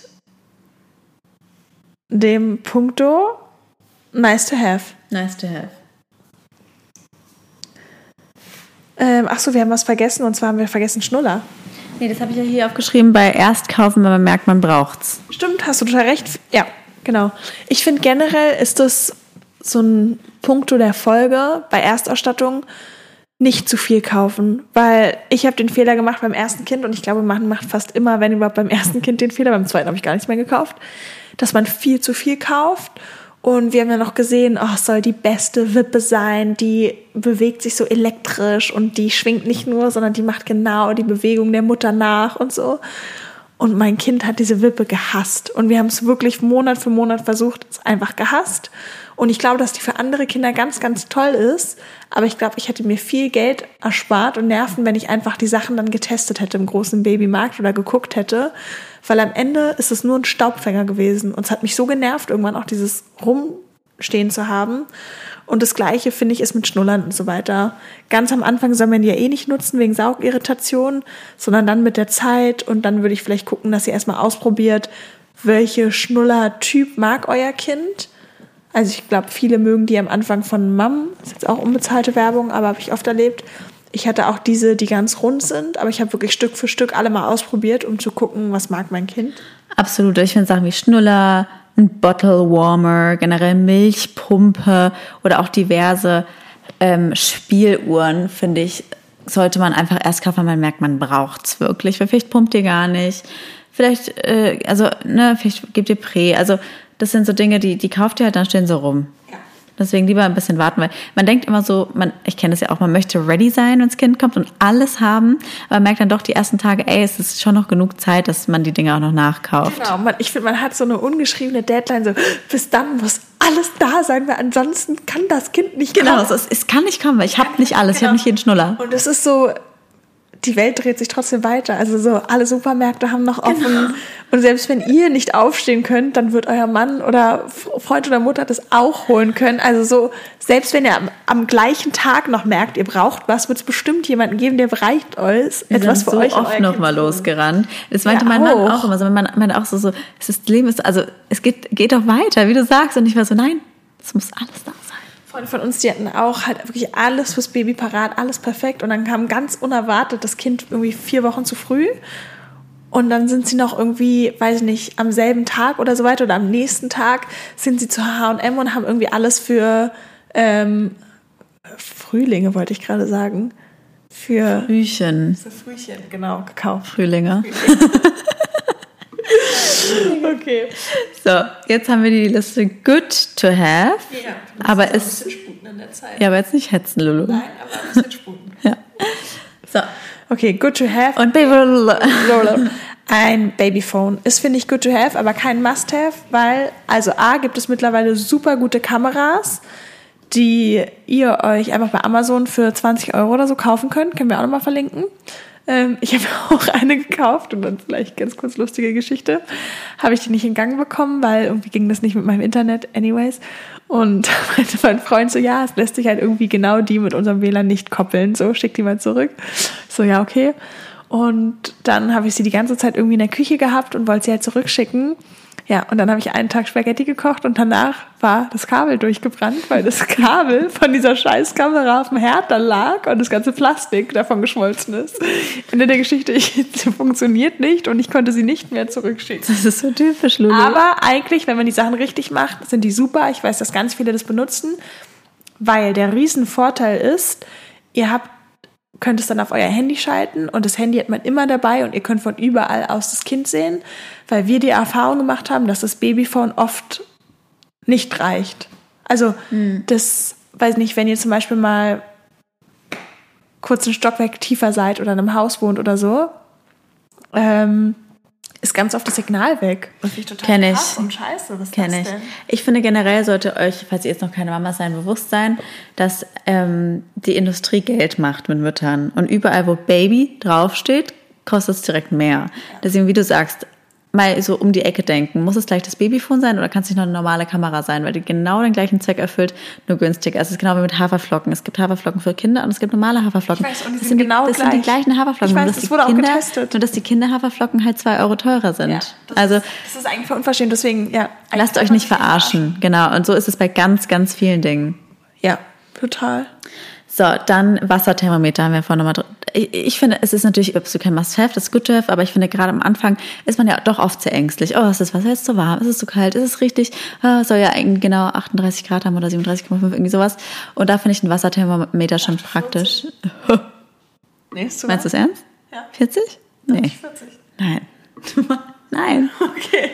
dem Punkto Nice to have. Nice to have. Ähm, ach so, wir haben was vergessen und zwar haben wir vergessen Schnuller. Nee, das habe ich ja hier aufgeschrieben bei Erstkaufen, wenn man merkt, man braucht's. Stimmt, hast du total recht. Ja, genau. Ich finde generell ist das so ein Punkt der Folge bei Erstausstattung nicht zu viel kaufen, weil ich habe den Fehler gemacht beim ersten Kind und ich glaube, man macht fast immer, wenn überhaupt beim ersten Kind den Fehler, beim zweiten habe ich gar nichts mehr gekauft, dass man viel zu viel kauft und wir haben ja noch gesehen, oh, soll die beste Wippe sein, die bewegt sich so elektrisch und die schwingt nicht nur, sondern die macht genau die Bewegung der Mutter nach und so. Und mein Kind hat diese Wippe gehasst. Und wir haben es wirklich Monat für Monat versucht, es einfach gehasst. Und ich glaube, dass die für andere Kinder ganz, ganz toll ist. Aber ich glaube, ich hätte mir viel Geld erspart und Nerven, wenn ich einfach die Sachen dann getestet hätte im großen Babymarkt oder geguckt hätte. Weil am Ende ist es nur ein Staubfänger gewesen. Und es hat mich so genervt, irgendwann auch dieses Rumstehen zu haben. Und das Gleiche finde ich ist mit Schnullern und so weiter. Ganz am Anfang soll man die ja eh nicht nutzen wegen Saugirritation, sondern dann mit der Zeit. Und dann würde ich vielleicht gucken, dass ihr erstmal ausprobiert, welche Schnullertyp mag euer Kind. Also ich glaube, viele mögen die am Anfang von. Das ist jetzt auch unbezahlte Werbung, aber habe ich oft erlebt. Ich hatte auch diese, die ganz rund sind, aber ich habe wirklich Stück für Stück alle mal ausprobiert, um zu gucken, was mag mein Kind. Absolut. Ich finde Sachen wie Schnuller, ein Bottle Warmer, generell Milchpumpe oder auch diverse ähm, Spieluhren, finde ich, sollte man einfach erst kaufen, wenn man merkt, man braucht es wirklich. Vielleicht pumpt ihr gar nicht. Vielleicht, äh, also, ne, vielleicht gibt ihr Prä. Also, das sind so Dinge, die, die kauft ihr halt, dann stehen sie rum. Ja. Deswegen lieber ein bisschen warten, weil man denkt immer so, man, ich kenne das ja auch, man möchte ready sein, wenn das Kind kommt und alles haben, aber man merkt dann doch die ersten Tage, ey, es ist schon noch genug Zeit, dass man die Dinge auch noch nachkauft. Genau, man, ich finde, man hat so eine ungeschriebene Deadline, so bis dann muss alles da sein, weil ansonsten kann das Kind nicht genau, kommen. Genau, es, es, kann nicht kommen, weil ich habe nicht alles, genau. ich habe nicht jeden Schnuller. Und es ist so, die Welt dreht sich trotzdem weiter. Also so alle Supermärkte haben noch offen. Genau. Und selbst wenn ihr nicht aufstehen könnt, dann wird euer Mann oder Freund oder Mutter das auch holen können. Also so, selbst wenn ihr am, am gleichen Tag noch merkt, ihr braucht was, wird es bestimmt jemanden geben, der reicht euch. Wir etwas sind für so euch oft noch mal losgerannt. Das meinte ja, mein Mann auch immer. Also mein Mann meinte auch so, so, das Leben ist, also es geht, geht doch weiter, wie du sagst. Und ich war so, nein, es muss alles da sein. Freunde von uns, die hatten auch halt wirklich alles fürs Baby parat, alles perfekt. Und dann kam ganz unerwartet das Kind irgendwie vier Wochen zu früh. Und dann sind sie noch irgendwie, weiß ich nicht, am selben Tag oder so weiter oder am nächsten Tag sind sie zu H&M und haben irgendwie alles für ähm, Frühlinge, wollte ich gerade sagen. Für Frühchen. Für Frühchen, genau, gekauft. Frühlinge. Frühlinge. Okay. So, jetzt haben wir die Liste good to have. Ja, aber ist. Ein bisschen sputen in der Zeit. Ja, aber jetzt nicht hetzen, Lulu. Nein, aber ein bisschen [laughs] sputen. ja. So. Okay, good to have. Und Baby. Ein Babyphone ist, finde ich, good to have, aber kein Must-have, weil, also A, gibt es mittlerweile super gute Kameras, die ihr euch einfach bei Amazon für 20 Euro oder so kaufen könnt. Können wir auch nochmal verlinken. Ähm, ich habe [laughs] auch eine gekauft und dann vielleicht ganz kurz lustige Geschichte. Habe ich die nicht in Gang bekommen, weil irgendwie ging das nicht mit meinem Internet anyways. Und [laughs] meinte mein Freund so, ja, es lässt sich halt irgendwie genau die mit unserem WLAN nicht koppeln. So, schick die mal zurück. So, ja, okay. Und dann habe ich sie die ganze Zeit irgendwie in der Küche gehabt und wollte sie halt zurückschicken. Ja, und dann habe ich einen Tag Spaghetti gekocht und danach war das Kabel durchgebrannt, weil das Kabel von dieser scheiß Kamera auf dem Herd da lag und das ganze Plastik davon geschmolzen ist. Ende der Geschichte, ich, [laughs] sie funktioniert nicht und ich konnte sie nicht mehr zurückschicken. Das ist so typisch, Lulu. Aber eigentlich, wenn man die Sachen richtig macht, sind die super. Ich weiß, dass ganz viele das benutzen, weil der Riesenvorteil ist, ihr habt könnt es dann auf euer Handy schalten und das Handy hat man immer dabei und ihr könnt von überall aus das Kind sehen, weil wir die Erfahrung gemacht haben, dass das Babyphone oft nicht reicht. Also Hm. das, weiß nicht, wenn ihr zum Beispiel mal kurz ein Stockwerk tiefer seid oder in einem Haus wohnt oder so, ähm, ist ganz oft das Signal weg. Das ich total Kenn ich. und scheiße. Was das ich. denn? Ich finde generell sollte euch, falls ihr jetzt noch keine Mama sein, bewusst sein, dass ähm, die Industrie Geld macht mit Müttern. Und überall, wo Baby draufsteht, kostet es direkt mehr. Deswegen, wie du sagst, mal so um die Ecke denken. Muss es gleich das Babyphone sein oder kann es nicht noch eine normale Kamera sein, weil die genau den gleichen Zweck erfüllt, nur günstiger. Es ist genau wie mit Haferflocken. Es gibt Haferflocken für Kinder und es gibt normale Haferflocken. Ich weiß, und die das sind genau das sind die gleich. gleichen Haferflocken. Ich weiß, nur, dass das die wurde auch Kinder, getestet. Nur, dass die Kinderhaferflocken halt zwei Euro teurer sind. Ja, das also ist, das ist eigentlich unverschämt, deswegen, ja. Lasst euch nicht sich verarschen. Genau. Und so ist es bei ganz, ganz vielen Dingen. Ja, total. So, dann Wasserthermometer haben wir vorhin nochmal drin. Ich, finde, es ist natürlich absolut kein Must-Have, das ist to have, aber ich finde, gerade am Anfang ist man ja doch oft sehr ängstlich. Oh, ist das Wasser jetzt zu warm? Ist es zu kalt? Ist es richtig? Ah, soll ja eigentlich genau 38 Grad haben oder 37,5, irgendwie sowas. Und da finde ich ein Wasserthermometer schon praktisch. [laughs] Nee, ist Meinst du es ernst? Ja. 40? Nee. 40. Nein. [laughs] Nein. [laughs] Okay.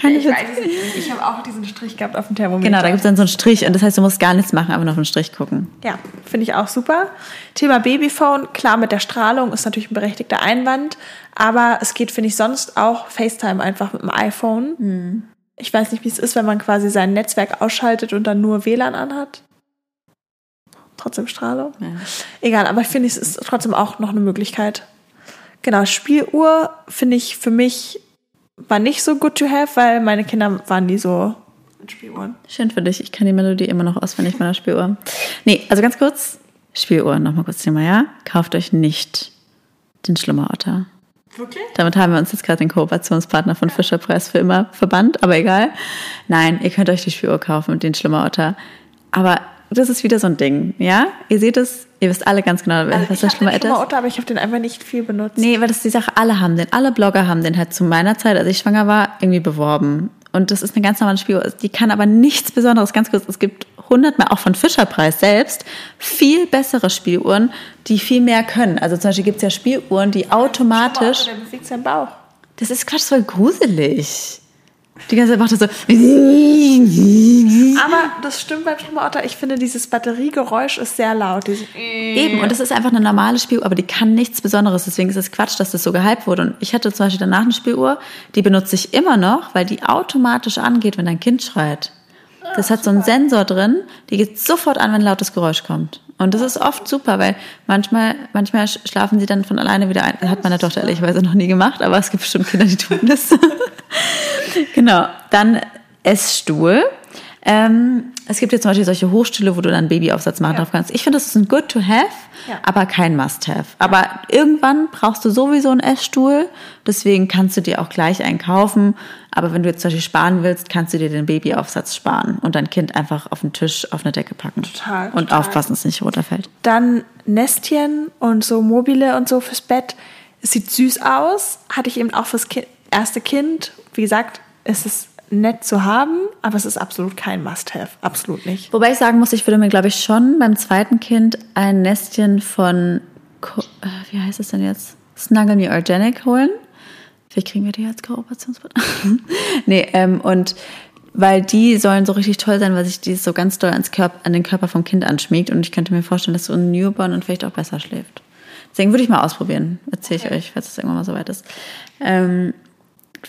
Keine ich 40. weiß es nicht. Ich habe auch diesen Strich gehabt auf dem Thermometer. Genau, da gibt es dann so einen Strich und das heißt, du musst gar nichts machen, aber nur auf den Strich gucken. Ja, finde ich auch super. Thema Babyphone, klar mit der Strahlung ist natürlich ein berechtigter Einwand, aber es geht, finde ich, sonst auch FaceTime einfach mit dem iPhone. Hm. Ich weiß nicht, wie es ist, wenn man quasi sein Netzwerk ausschaltet und dann nur WLAN anhat. Trotzdem Strahlung. Ja. Egal, aber ich finde, es ist trotzdem auch noch eine Möglichkeit. Genau, Spieluhr finde ich für mich war nicht so good to have, weil meine Kinder waren nie so Spieluhren. Schön für dich. Ich kann die Melodie immer noch auswendig meiner Spieluhr. Nee, also ganz kurz. Spieluhr, nochmal kurz Thema, ja? Kauft euch nicht den Schlummerotter. Wirklich? Damit haben wir uns jetzt gerade den Kooperationspartner von Fischer Preis für immer verbannt, aber egal. Nein, ihr könnt euch die Spieluhr kaufen und den Schlummerotter. Aber das ist wieder so ein Ding, ja? Ihr seht es, ihr wisst alle ganz genau, Also was ich habe den Schlummerotter ist. Schlummerotter, aber ich habe den einfach nicht viel benutzt. Nee, weil das ist die Sache, alle haben den. Alle Blogger haben den halt zu meiner Zeit, als ich schwanger war, irgendwie beworben. Und das ist eine ganz normale Spieluhr. Die kann aber nichts Besonderes. Ganz kurz, es gibt hundertmal, auch von Fischerpreis selbst, viel bessere Spieluhren, die viel mehr können. Also zum Beispiel gibt es ja Spieluhren, die automatisch... Der bewegt seinen Bauch. Das ist Quatsch, voll gruselig. Die ganze Zeit macht er so... [laughs] Aber das stimmt beim Schlummerotter. Ich finde, dieses Batteriegeräusch ist sehr laut. Eben, und das ist einfach eine normale Spieluhr, aber die kann nichts Besonderes. Deswegen ist es Quatsch, dass das so gehypt wurde. Und ich hatte zum Beispiel danach eine Spieluhr, die benutze ich immer noch, weil die automatisch angeht, wenn dein Kind schreit. Das hat so einen Sensor drin, die geht sofort an, wenn ein lautes Geräusch kommt. Und das ist oft super, weil manchmal, manchmal sch- schlafen sie dann von alleine wieder ein. Das hat meine Tochter ehrlicherweise noch nie gemacht, aber es gibt bestimmt Kinder, die tun das. [laughs] genau. Dann Essstuhl. Ähm, es gibt jetzt zum Beispiel solche Hochstühle, wo du dann einen Babyaufsatz machen drauf kannst. Ich finde, das ist ein good to have, Ja. aber kein must have. Aber irgendwann brauchst du sowieso einen Essstuhl, deswegen kannst du dir auch gleich einen kaufen. Aber wenn du jetzt zum Beispiel sparen willst, kannst du dir den Babyaufsatz sparen und dein Kind einfach auf den Tisch, auf eine Decke packen. Total, Und total. aufpassen, dass es nicht runterfällt. Dann Nestchen und so Mobile und so fürs Bett. Es sieht süß aus. Hatte ich eben auch fürs Ki erste Kind. Wie gesagt, es ist nett zu haben, aber es ist absolut kein Must-Have. Absolut nicht. Wobei ich sagen muss, ich würde mir, glaube ich, schon beim zweiten Kind ein Nestchen von, Co äh, wie heißt es denn jetzt? Snuggle Me Organic holen. Vielleicht kriegen wir die als Kooperationspartner. [laughs] nee, ähm, und weil die sollen so richtig toll sein, weil sich die so ganz doll ans Körper, an den Körper vom Kind anschmiegt. Und ich könnte mir vorstellen, dass so ein Newborn und vielleicht auch besser schläft. Deswegen würde ich mal ausprobieren. Erzähle ich euch, falls es irgendwann mal so weit ist. Ähm,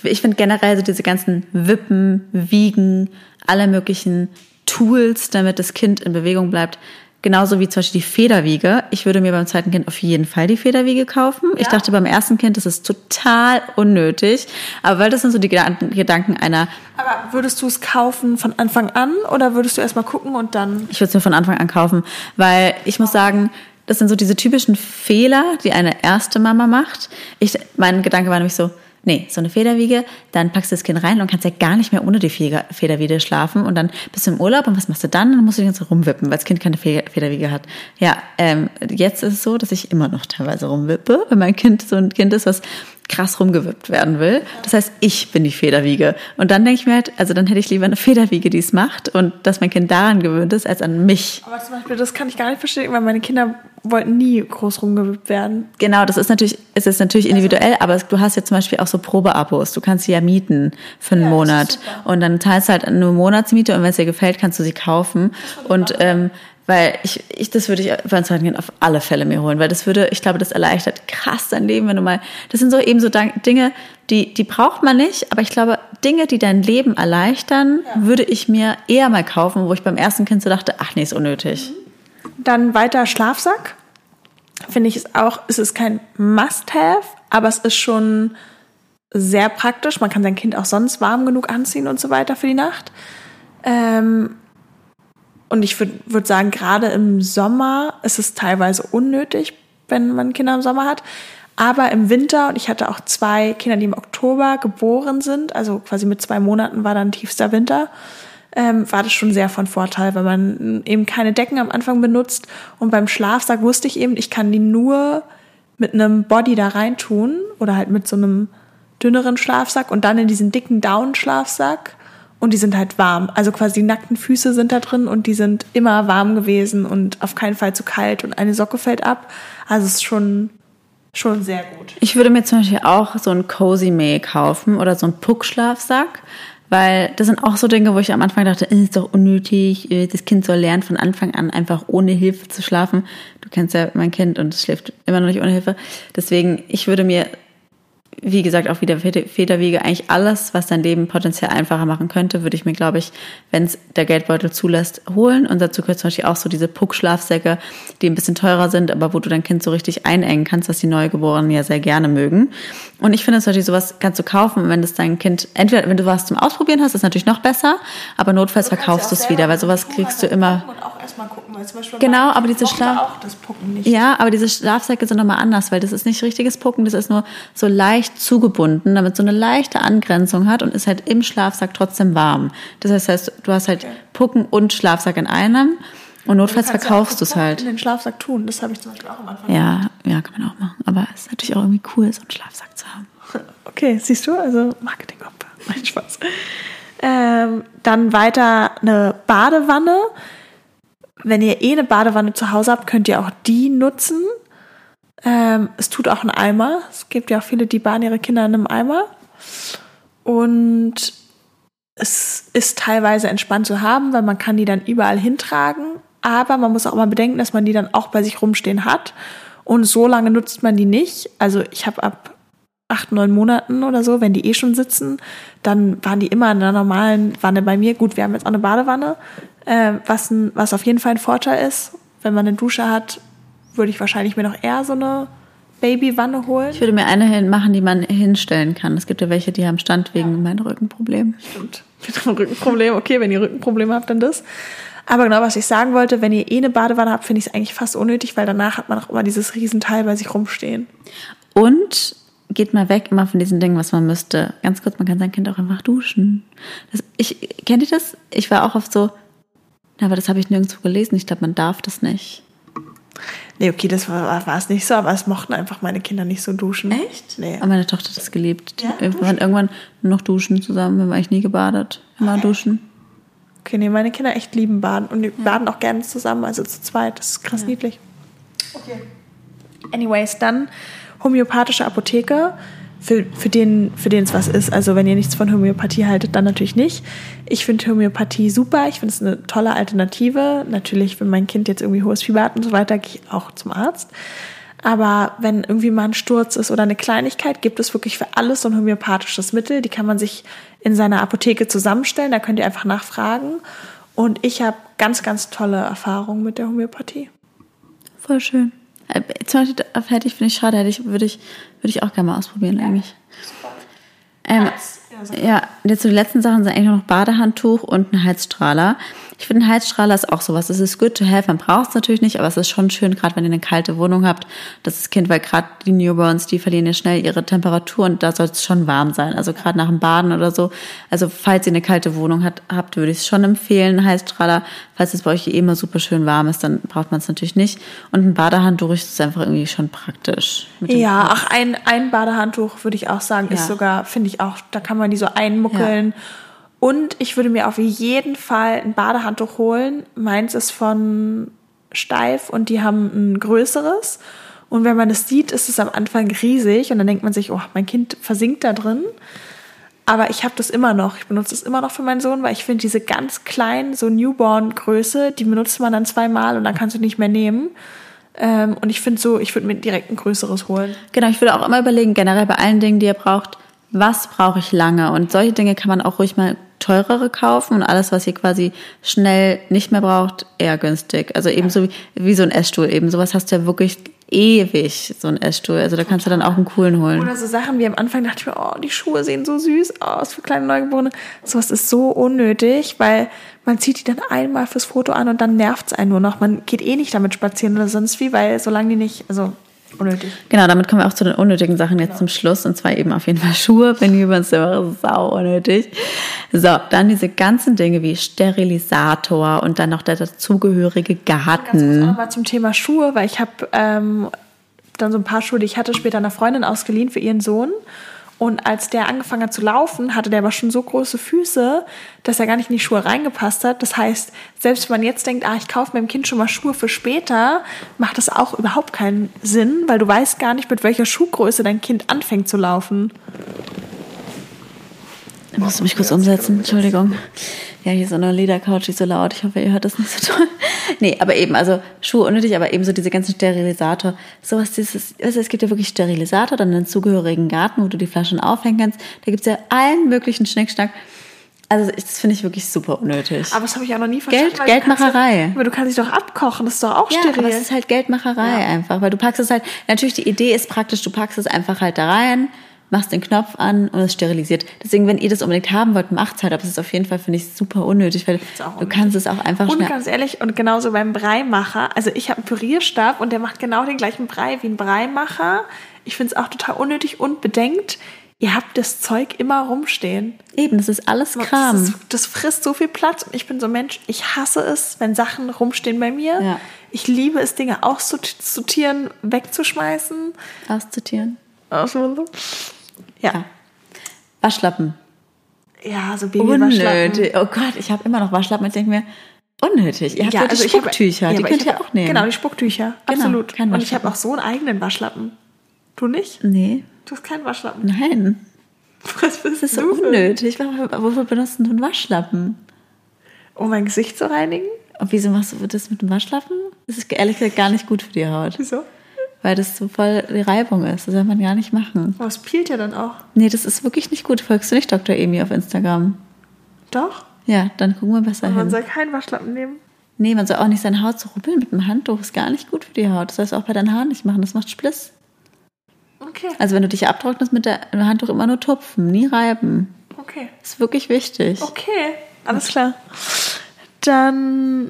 ich finde generell so diese ganzen Wippen, Wiegen, alle möglichen Tools, damit das Kind in Bewegung bleibt. Genauso wie zum Beispiel die Federwiege. Ich würde mir beim zweiten Kind auf jeden Fall die Federwiege kaufen. Ich dachte beim ersten Kind, das ist total unnötig. Aber weil das sind so die Gedan- Gedanken einer, Aber würdest du es kaufen von Anfang an oder würdest du erstmal gucken und dann. ich würde es mir von Anfang an kaufen. Weil ich muss sagen, das sind so diese typischen Fehler, die eine erste Mama macht. Ich, mein Gedanke war nämlich so, nee, so eine Federwiege, dann packst du das Kind rein und kannst ja gar nicht mehr ohne die Feder- Federwiege schlafen und dann bist du im Urlaub und was machst du dann? Dann musst du die ganze rumwippen, weil das Kind keine Fe- Federwiege hat. Ja, ähm, jetzt ist es so, dass ich immer noch teilweise rumwippe, wenn mein Kind so ein Kind ist, was krass rumgewippt werden will. Das heißt, ich bin die Federwiege. Und dann denke ich mir halt, also dann hätte ich lieber eine Federwiege, die es macht und dass mein Kind daran gewöhnt ist, als an mich. Aber zum Beispiel, das kann ich gar nicht verstehen, weil meine Kinder wollten nie groß rumgewippt werden. Genau, das ist natürlich, es ist natürlich individuell, aber du hast ja zum Beispiel auch so Probeabos. Du kannst sie ja mieten für einen Ja, Monat. Und dann zahlst du halt eine Monatsmiete und wenn es dir gefällt, kannst du sie kaufen. Und ähm, weil ich, ich, das würde ich beim zweiten Kind auf alle Fälle mir holen, weil das würde, ich glaube, das erleichtert krass dein Leben, wenn du mal, das sind so eben so Dinge, die, die braucht man nicht, aber ich glaube, Dinge, die dein Leben erleichtern, würde ich mir eher mal kaufen, wo ich beim ersten Kind so dachte, ach nee, ist unnötig. Dann weiter Schlafsack. Finde ich es auch, es ist kein Must-Have, aber es ist schon sehr praktisch. Man kann sein Kind auch sonst warm genug anziehen und so weiter für die Nacht. Ähm, und ich würde würd sagen, gerade im Sommer ist es teilweise unnötig, wenn man Kinder im Sommer hat. Aber im Winter, und ich hatte auch zwei Kinder, die im Oktober geboren sind, also quasi mit zwei Monaten war dann tiefster Winter, ähm, war das schon sehr von Vorteil, weil man eben keine Decken am Anfang benutzt. Und beim Schlafsack wusste ich eben, ich kann die nur mit einem Body da reintun oder halt mit so einem dünneren Schlafsack und dann in diesen dicken Down-Schlafsack. Und die sind halt warm. Also quasi die nackten Füße sind da drin und die sind immer warm gewesen und auf keinen Fall zu kalt und eine Socke fällt ab. Also es ist schon, schon sehr gut. Ich würde mir zum Beispiel auch so einen Cozy May kaufen oder so einen Puckschlafsack, weil das sind auch so Dinge, wo ich am Anfang dachte, äh, ist doch unnötig, äh, das Kind soll lernen, von Anfang an einfach ohne Hilfe zu schlafen. Du kennst ja mein Kind und es schläft immer noch nicht ohne Hilfe. Deswegen, ich würde mir, wie gesagt, auch wieder Feder- Federwiege, eigentlich alles, was dein Leben potenziell einfacher machen könnte, würde ich mir, glaube ich, wenn es der Geldbeutel zulässt, holen. Und dazu gehört zum Beispiel auch so diese Puckschlafsäcke, die ein bisschen teurer sind, aber wo du dein Kind so richtig einengen kannst, was die Neugeborenen ja sehr gerne mögen. Und ich finde zum Beispiel sowas kannst du kaufen, wenn das dein Kind, entweder wenn du was zum Ausprobieren hast, ist natürlich noch besser, aber notfalls verkaufst du es wieder, weil sowas kriegst du immer. Gucken, Genau, aber diese Schlaf- auch das Pucken nicht. Ja, aber diese Schlafsäcke sind nochmal anders, weil das ist nicht richtiges Pucken, das ist nur so leicht zugebunden, damit so eine leichte Angrenzung hat und ist halt im Schlafsack trotzdem warm. Das heißt du hast halt Pucken und Schlafsack in einem und notfalls ja verkaufst du es halt. In den Schlafsack tun, das habe ich zum Beispiel auch am Anfang. Ja, ja, kann man auch machen. Aber es ist natürlich auch irgendwie cool, so einen Schlafsack zu haben. [laughs] Okay, siehst du, also Marketing-Opfer. [laughs] Mein Spaß. Ähm, dann weiter eine Badewanne. Wenn ihr eh eine Badewanne zu Hause habt, könnt ihr auch die nutzen. Ähm, es tut auch ein Eimer. Es gibt ja auch viele, die baden ihre Kinder in einem Eimer. Und es ist teilweise entspannt zu haben, weil man kann die dann überall hintragen. Aber man muss auch mal bedenken, dass man die dann auch bei sich rumstehen hat. Und so lange nutzt man die nicht. Also ich habe ab acht, neun Monaten oder so, wenn die eh schon sitzen, dann waren die immer in einer normalen Wanne bei mir. Gut, wir haben jetzt auch eine Badewanne, äh, was, ein, was auf jeden Fall ein Vorteil ist. Wenn man eine Dusche hat, würde ich wahrscheinlich mir noch eher so eine Babywanne holen. Ich würde mir eine machen, die man hinstellen kann. Es gibt ja welche, die haben Stand wegen meinem Rückenproblem. Stimmt. Mit [laughs] dem Rückenproblem. Okay, wenn ihr Rückenprobleme habt, dann das. Aber genau, was ich sagen wollte, wenn ihr eh eine Badewanne habt, finde ich es eigentlich fast unnötig, weil danach hat man auch immer dieses Riesenteil bei sich rumstehen. Und geht mal weg immer von diesen Dingen, was man müsste. Ganz kurz, man kann sein Kind auch einfach duschen. Das, ich kennt ihr das? Ich war auch oft so, na, aber das habe ich nirgendwo gelesen. Ich glaube, man darf das nicht. Nee, okay, das war, es nicht so, aber es mochten einfach meine Kinder nicht so duschen. Echt? Nee. Aber meine Tochter hat das geliebt. Die, Ja, wir waren irgendwann nur noch duschen zusammen. Wir haben eigentlich nie gebadet. Immer duschen. Okay, nee, meine Kinder echt lieben Baden und die baden auch gerne zusammen, also zu zweit. Das ist krass niedlich. Okay. Anyways, dann homöopathische Apotheke, für, für, den, für den es was ist. Also wenn ihr nichts von Homöopathie haltet, dann natürlich nicht. Ich finde Homöopathie super. Ich finde es eine tolle Alternative. Natürlich, wenn mein Kind jetzt irgendwie hohes Fieber hat und so weiter, gehe ich auch zum Arzt. Aber wenn irgendwie mal ein Sturz ist oder eine Kleinigkeit, gibt es wirklich für alles so ein homöopathisches Mittel. Die kann man sich in seiner Apotheke zusammenstellen. Da könnt ihr einfach nachfragen. Und ich habe ganz, ganz tolle Erfahrungen mit der Homöopathie. Voll schön. Äh, Zum Beispiel hätte ich, finde ich schade, hätte ich, würde ich, würde ich auch gerne mal ausprobieren eigentlich. Ähm, ja, jetzt so die letzten Sachen sind eigentlich noch Badehandtuch und ein Heizstrahler. Ich finde, ein Heizstrahler ist auch sowas. Es ist good to have, man braucht es natürlich nicht, aber es ist schon schön, gerade wenn ihr eine kalte Wohnung habt, dass das Kind, weil gerade die Newborns, die verlieren ja schnell ihre Temperatur und da soll es schon warm sein. Also gerade nach dem Baden oder so. Also falls ihr eine kalte Wohnung hat, habt, würde ich es schon empfehlen, einen Heizstrahler. Falls es bei euch eh immer super schön warm ist, dann braucht man es natürlich nicht. Und ein Badehandtuch ist einfach irgendwie schon praktisch. Ja, ach, ein, ein Badehandtuch würde ich auch sagen, ist Ja. sogar, finde ich auch, da kann man die so einmuckeln. Und ich würde mir auf jeden Fall ein Badehandtuch holen. Meins ist von Steif und die haben ein größeres. Und wenn man das sieht, ist es am Anfang riesig und dann denkt man sich, oh, mein Kind versinkt da drin. Aber ich habe das immer noch. Ich benutze es immer noch für meinen Sohn, weil ich finde diese ganz kleinen, so Newborn-Größe, die benutzt man dann zweimal und dann kannst du nicht mehr nehmen. Ähm, und ich finde so, ich würde mir direkt ein größeres holen. Genau, ich würde auch immer überlegen, generell bei allen Dingen, die ihr braucht, was brauche ich lange? Und solche Dinge kann man auch ruhig mal teurere kaufen und alles, was ihr quasi schnell nicht mehr braucht, eher günstig. Also ebenso wie, wie so ein Essstuhl. Eben sowas hast du ja wirklich ewig, so ein Essstuhl. Also da kannst du dann auch einen coolen holen. Oder so Sachen wie am Anfang dachte ich mir, oh, die Schuhe sehen so süß aus für kleine Neugeborene. Sowas ist so unnötig, weil man zieht die dann einmal fürs Foto an und dann nervt's einen nur noch. Man geht eh nicht damit spazieren oder sonst wie, weil solange die nicht, also unnötig. Genau, damit kommen wir auch zu den unnötigen Sachen jetzt zum Schluss. Und zwar eben auf jeden Fall Schuhe, wenn [laughs] uns immer sau unnötig. So, dann diese ganzen Dinge wie Sterilisator und dann noch der dazugehörige Ganz kurz Garten. auch mal zum Thema Schuhe, weil ich habe ähm, dann so ein paar Schuhe, die ich hatte, später einer Freundin ausgeliehen für ihren Sohn. Und als der angefangen hat zu laufen, hatte der aber schon so große Füße, dass er gar nicht in die Schuhe reingepasst hat. Das heißt, selbst wenn man jetzt denkt, ah, ich kaufe meinem Kind schon mal Schuhe für später, macht das auch überhaupt keinen Sinn, weil du weißt gar nicht, mit welcher Schuhgröße dein Kind anfängt zu laufen. Ich musste mich kurz umsetzen, Entschuldigung. Ja, hier ist so eine Ledercouch, die ist so laut. Ich hoffe, ihr hört das nicht so toll. [laughs] Nee, aber eben, also Schuhe unnötig, aber eben so diese ganzen Sterilisator. Sowas, dieses, also es gibt ja wirklich Sterilisator, dann einen zugehörigen Garten, wo du die Flaschen aufhängen kannst. Da gibt's ja allen möglichen Schnickschnack. Also das finde ich wirklich super unnötig. Aber das habe ich auch noch nie verstanden. Geld- weil du kannst Geldmacherei. Ja, aber du kannst dich doch abkochen, das ist doch auch Ja, steril. aber es ist halt Geldmacherei einfach, weil du packst es halt, natürlich die Idee ist praktisch, du packst es einfach halt da rein, machst den Knopf an und es sterilisiert. Deswegen, wenn ihr das unbedingt haben wollt, macht's halt, aber es ist auf jeden Fall, finde ich, super unnötig, weil auch du unnötig. kannst es auch einfach Und ganz ehrlich, und genauso beim Breimacher, also ich habe einen Pürierstab und der macht genau den gleichen Brei wie ein Breimacher. Ich finde es auch total unnötig und bedenkt, ihr habt das Zeug immer rumstehen. Eben, das ist alles Kram. Das, ist, das frisst so viel Platz ich bin so ein Mensch, ich hasse es, wenn Sachen rumstehen bei mir. Ja. Ich liebe es, Dinge auszusortieren, wegzuschmeißen. Auszutieren. Also, Ja. Waschlappen. Ja, so Babywaschlappen. Unnötig. Oh Gott, ich habe immer noch Waschlappen. Ich denke mir, unnötig. Ihr habt ja, die also hab- Spucktücher, ja, die könnt ihr hab- auch nehmen. Genau, die Spucktücher. Genau, Absolut. Und ich habe auch so einen eigenen Waschlappen. Du nicht? Nee, Du hast keinen Waschlappen. nein. [laughs] Was bist Das ist so unnötig. Wofür wofür benutzt du einen Waschlappen? Um mein Gesicht zu reinigen? Und wieso machst du das mit dem Waschlappen? Das ist ehrlich gesagt gar nicht gut für die Haut. Wieso? Weil das so voll die Reibung ist. Das soll man gar nicht machen. Aber es peelt ja dann auch. Nee, das ist wirklich nicht gut. Folgst du nicht Dr. Emi auf Instagram? Doch. Ja, dann gucken wir besser man hin. soll keinen Waschlappen nehmen. Nee, man soll auch nicht seine Haut so rubbeln mit dem Handtuch. Ist gar nicht gut für die Haut. Das sollst du auch bei deinen Haaren nicht machen. Das macht Spliss. Okay. Also wenn du dich abtrocknest mit dem Handtuch immer nur tupfen, nie reiben. Okay. Das ist wirklich wichtig. Okay. Alles klar. Dann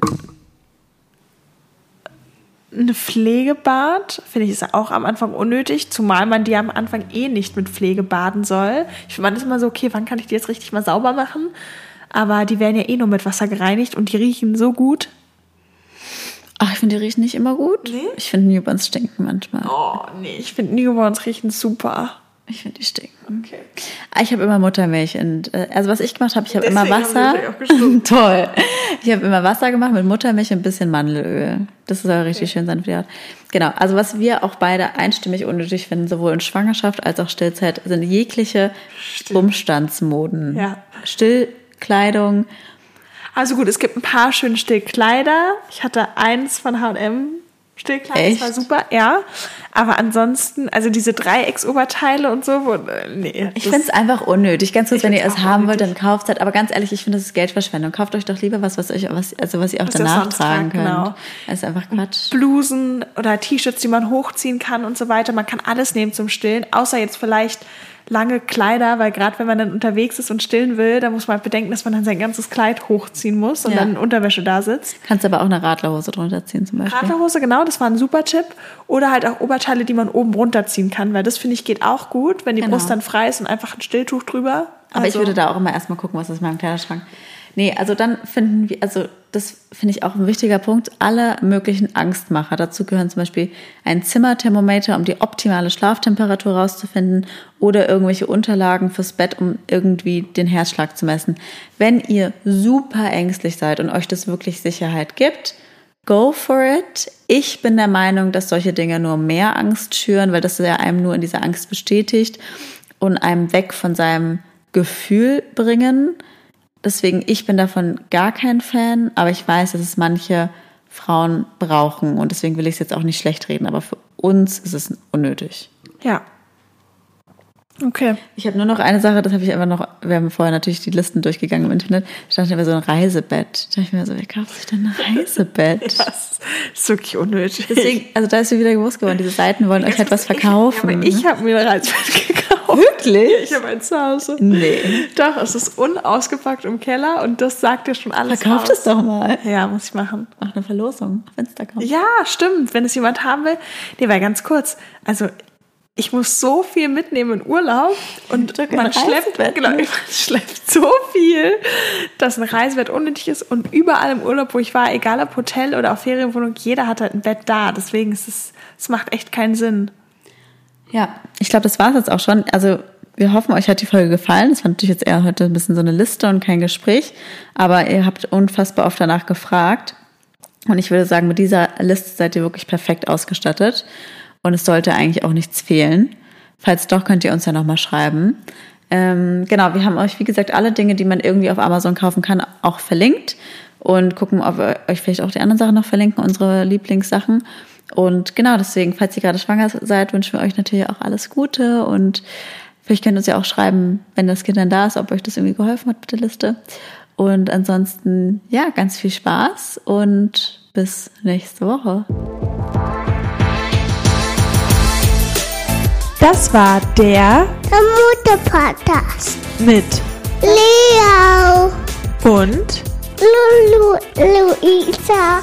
eine Pflegebad, finde ich, ist auch am Anfang unnötig, zumal man die am Anfang eh nicht mit Pflege baden soll. Ich finde, man ist immer so, okay, wann kann ich die jetzt richtig mal sauber machen? Aber die werden ja eh nur mit Wasser gereinigt und die riechen so gut. Ach, ich finde, die riechen nicht immer gut. Nee? Ich finde, Newborns stinken manchmal. Oh, nee, ich finde Newborns riechen super. Ich finde, die stinken. Okay. Ah, Ich habe immer Muttermilch und äh, also was ich gemacht habe, ich habe immer Wasser. [laughs] Toll. Ich habe immer Wasser gemacht mit Muttermilch und ein bisschen Mandelöl. Das soll richtig schön sein für die Haut. Genau. Also was wir auch beide einstimmig unnötig finden, sowohl in Schwangerschaft als auch Stillzeit, sind jegliche Umstandsmoden. Ja. Stillkleid, Echt? das war super, ja. Aber ansonsten, also diese Dreiecksoberteile und so, wo, äh, nee. Ich finde es einfach unnötig. Ganz kurz, wenn ihr es haben wollt, dann kauft es halt. Aber ganz ehrlich, ich finde, das ist Geldverschwendung. Kauft euch doch lieber was, was euch, was, also was ihr auch Was danach tragen könnt. genau. Das ist einfach Quatsch. Blusen oder T-Shirts, die man hochziehen kann und so weiter. Man kann alles nehmen zum Stillen, außer jetzt vielleicht lange Kleider, weil gerade wenn man dann unterwegs ist und stillen will, da muss man halt bedenken, dass man dann sein ganzes Kleid hochziehen muss und Ja. dann in Unterwäsche da sitzt. Kannst aber auch eine Radlerhose drunter ziehen zum Beispiel. Radlerhose, genau, das war ein super Tipp. Oder halt auch Oberteile, die man oben runterziehen kann, weil das finde ich geht auch gut, wenn die Genau. Brust dann frei ist und einfach ein Stilltuch drüber. Aber ich Also- würde da auch immer erstmal gucken, was ist in meinem Kleiderschrank. Nee, also dann finden wir, also das finde ich auch ein wichtiger Punkt, alle möglichen Angstmacher. Dazu gehören zum Beispiel ein Zimmerthermometer, um die optimale Schlaftemperatur rauszufinden oder irgendwelche Unterlagen fürs Bett, um irgendwie den Herzschlag zu messen. Wenn ihr super ängstlich seid und euch das wirklich Sicherheit gibt, Go for it. Ich bin der Meinung, dass solche Dinge nur mehr Angst schüren, weil das ja einem nur in dieser Angst bestätigt und einem weg von seinem Gefühl bringen. Deswegen, ich bin davon gar kein Fan, aber ich weiß, dass es manche Frauen brauchen und deswegen will ich es jetzt auch nicht schlecht reden, aber für uns ist es unnötig. Ja. Okay. Ich habe nur noch eine Sache, das habe ich einfach noch, wir haben vorher natürlich die Listen durchgegangen im Internet, da stand immer so ein Reisebett. Da dachte ich mir so, wer kauft sich denn ein Reisebett? [laughs] Das ist wirklich unnötig. Deswegen, also da ist mir wieder bewusst geworden, diese Seiten wollen euch halt was verkaufen. Ich, aber ich habe mir ein Reisbett gekauft. [laughs] Wirklich? Ich habe eins zu Hause. Nee. Doch, es ist unausgepackt im Keller und das sagt ja schon alles Verkauft es doch mal. Ja, muss ich machen. Mach eine Verlosung auf Instagram. Ja, stimmt. Wenn es jemand haben will. Nee, weil ganz kurz. Also, ich muss so viel mitnehmen in Urlaub und man schleppt, genau, man schleppt so viel, dass ein Reisebett unnötig ist und überall im Urlaub, wo ich war, egal ob Hotel oder auf Ferienwohnung, jeder hat halt ein Bett da. Deswegen ist es, es macht echt keinen Sinn. Ja, ich glaube, das war's jetzt auch schon. Also wir hoffen, euch hat die Folge gefallen. Das war natürlich jetzt eher heute ein bisschen so eine Liste und kein Gespräch. Aber ihr habt unfassbar oft danach gefragt. Und ich würde sagen, mit dieser Liste seid ihr wirklich perfekt ausgestattet. Und es sollte eigentlich auch nichts fehlen. Falls doch, könnt ihr uns ja nochmal schreiben. Ähm, genau, wir haben euch, wie gesagt, alle Dinge, die man irgendwie auf Amazon kaufen kann, auch verlinkt. Und gucken, ob wir euch vielleicht auch die anderen Sachen noch verlinken, unsere Lieblingssachen. Und genau deswegen, falls ihr gerade schwanger seid, wünschen wir euch natürlich auch alles Gute. Und vielleicht könnt ihr uns ja auch schreiben, wenn das Kind dann da ist, ob euch das irgendwie geholfen hat mit der Liste. Und ansonsten, ja, ganz viel Spaß und bis nächste Woche. Das war der Der Mutter-Podcast. mit Leo. und Lulu. Luisa.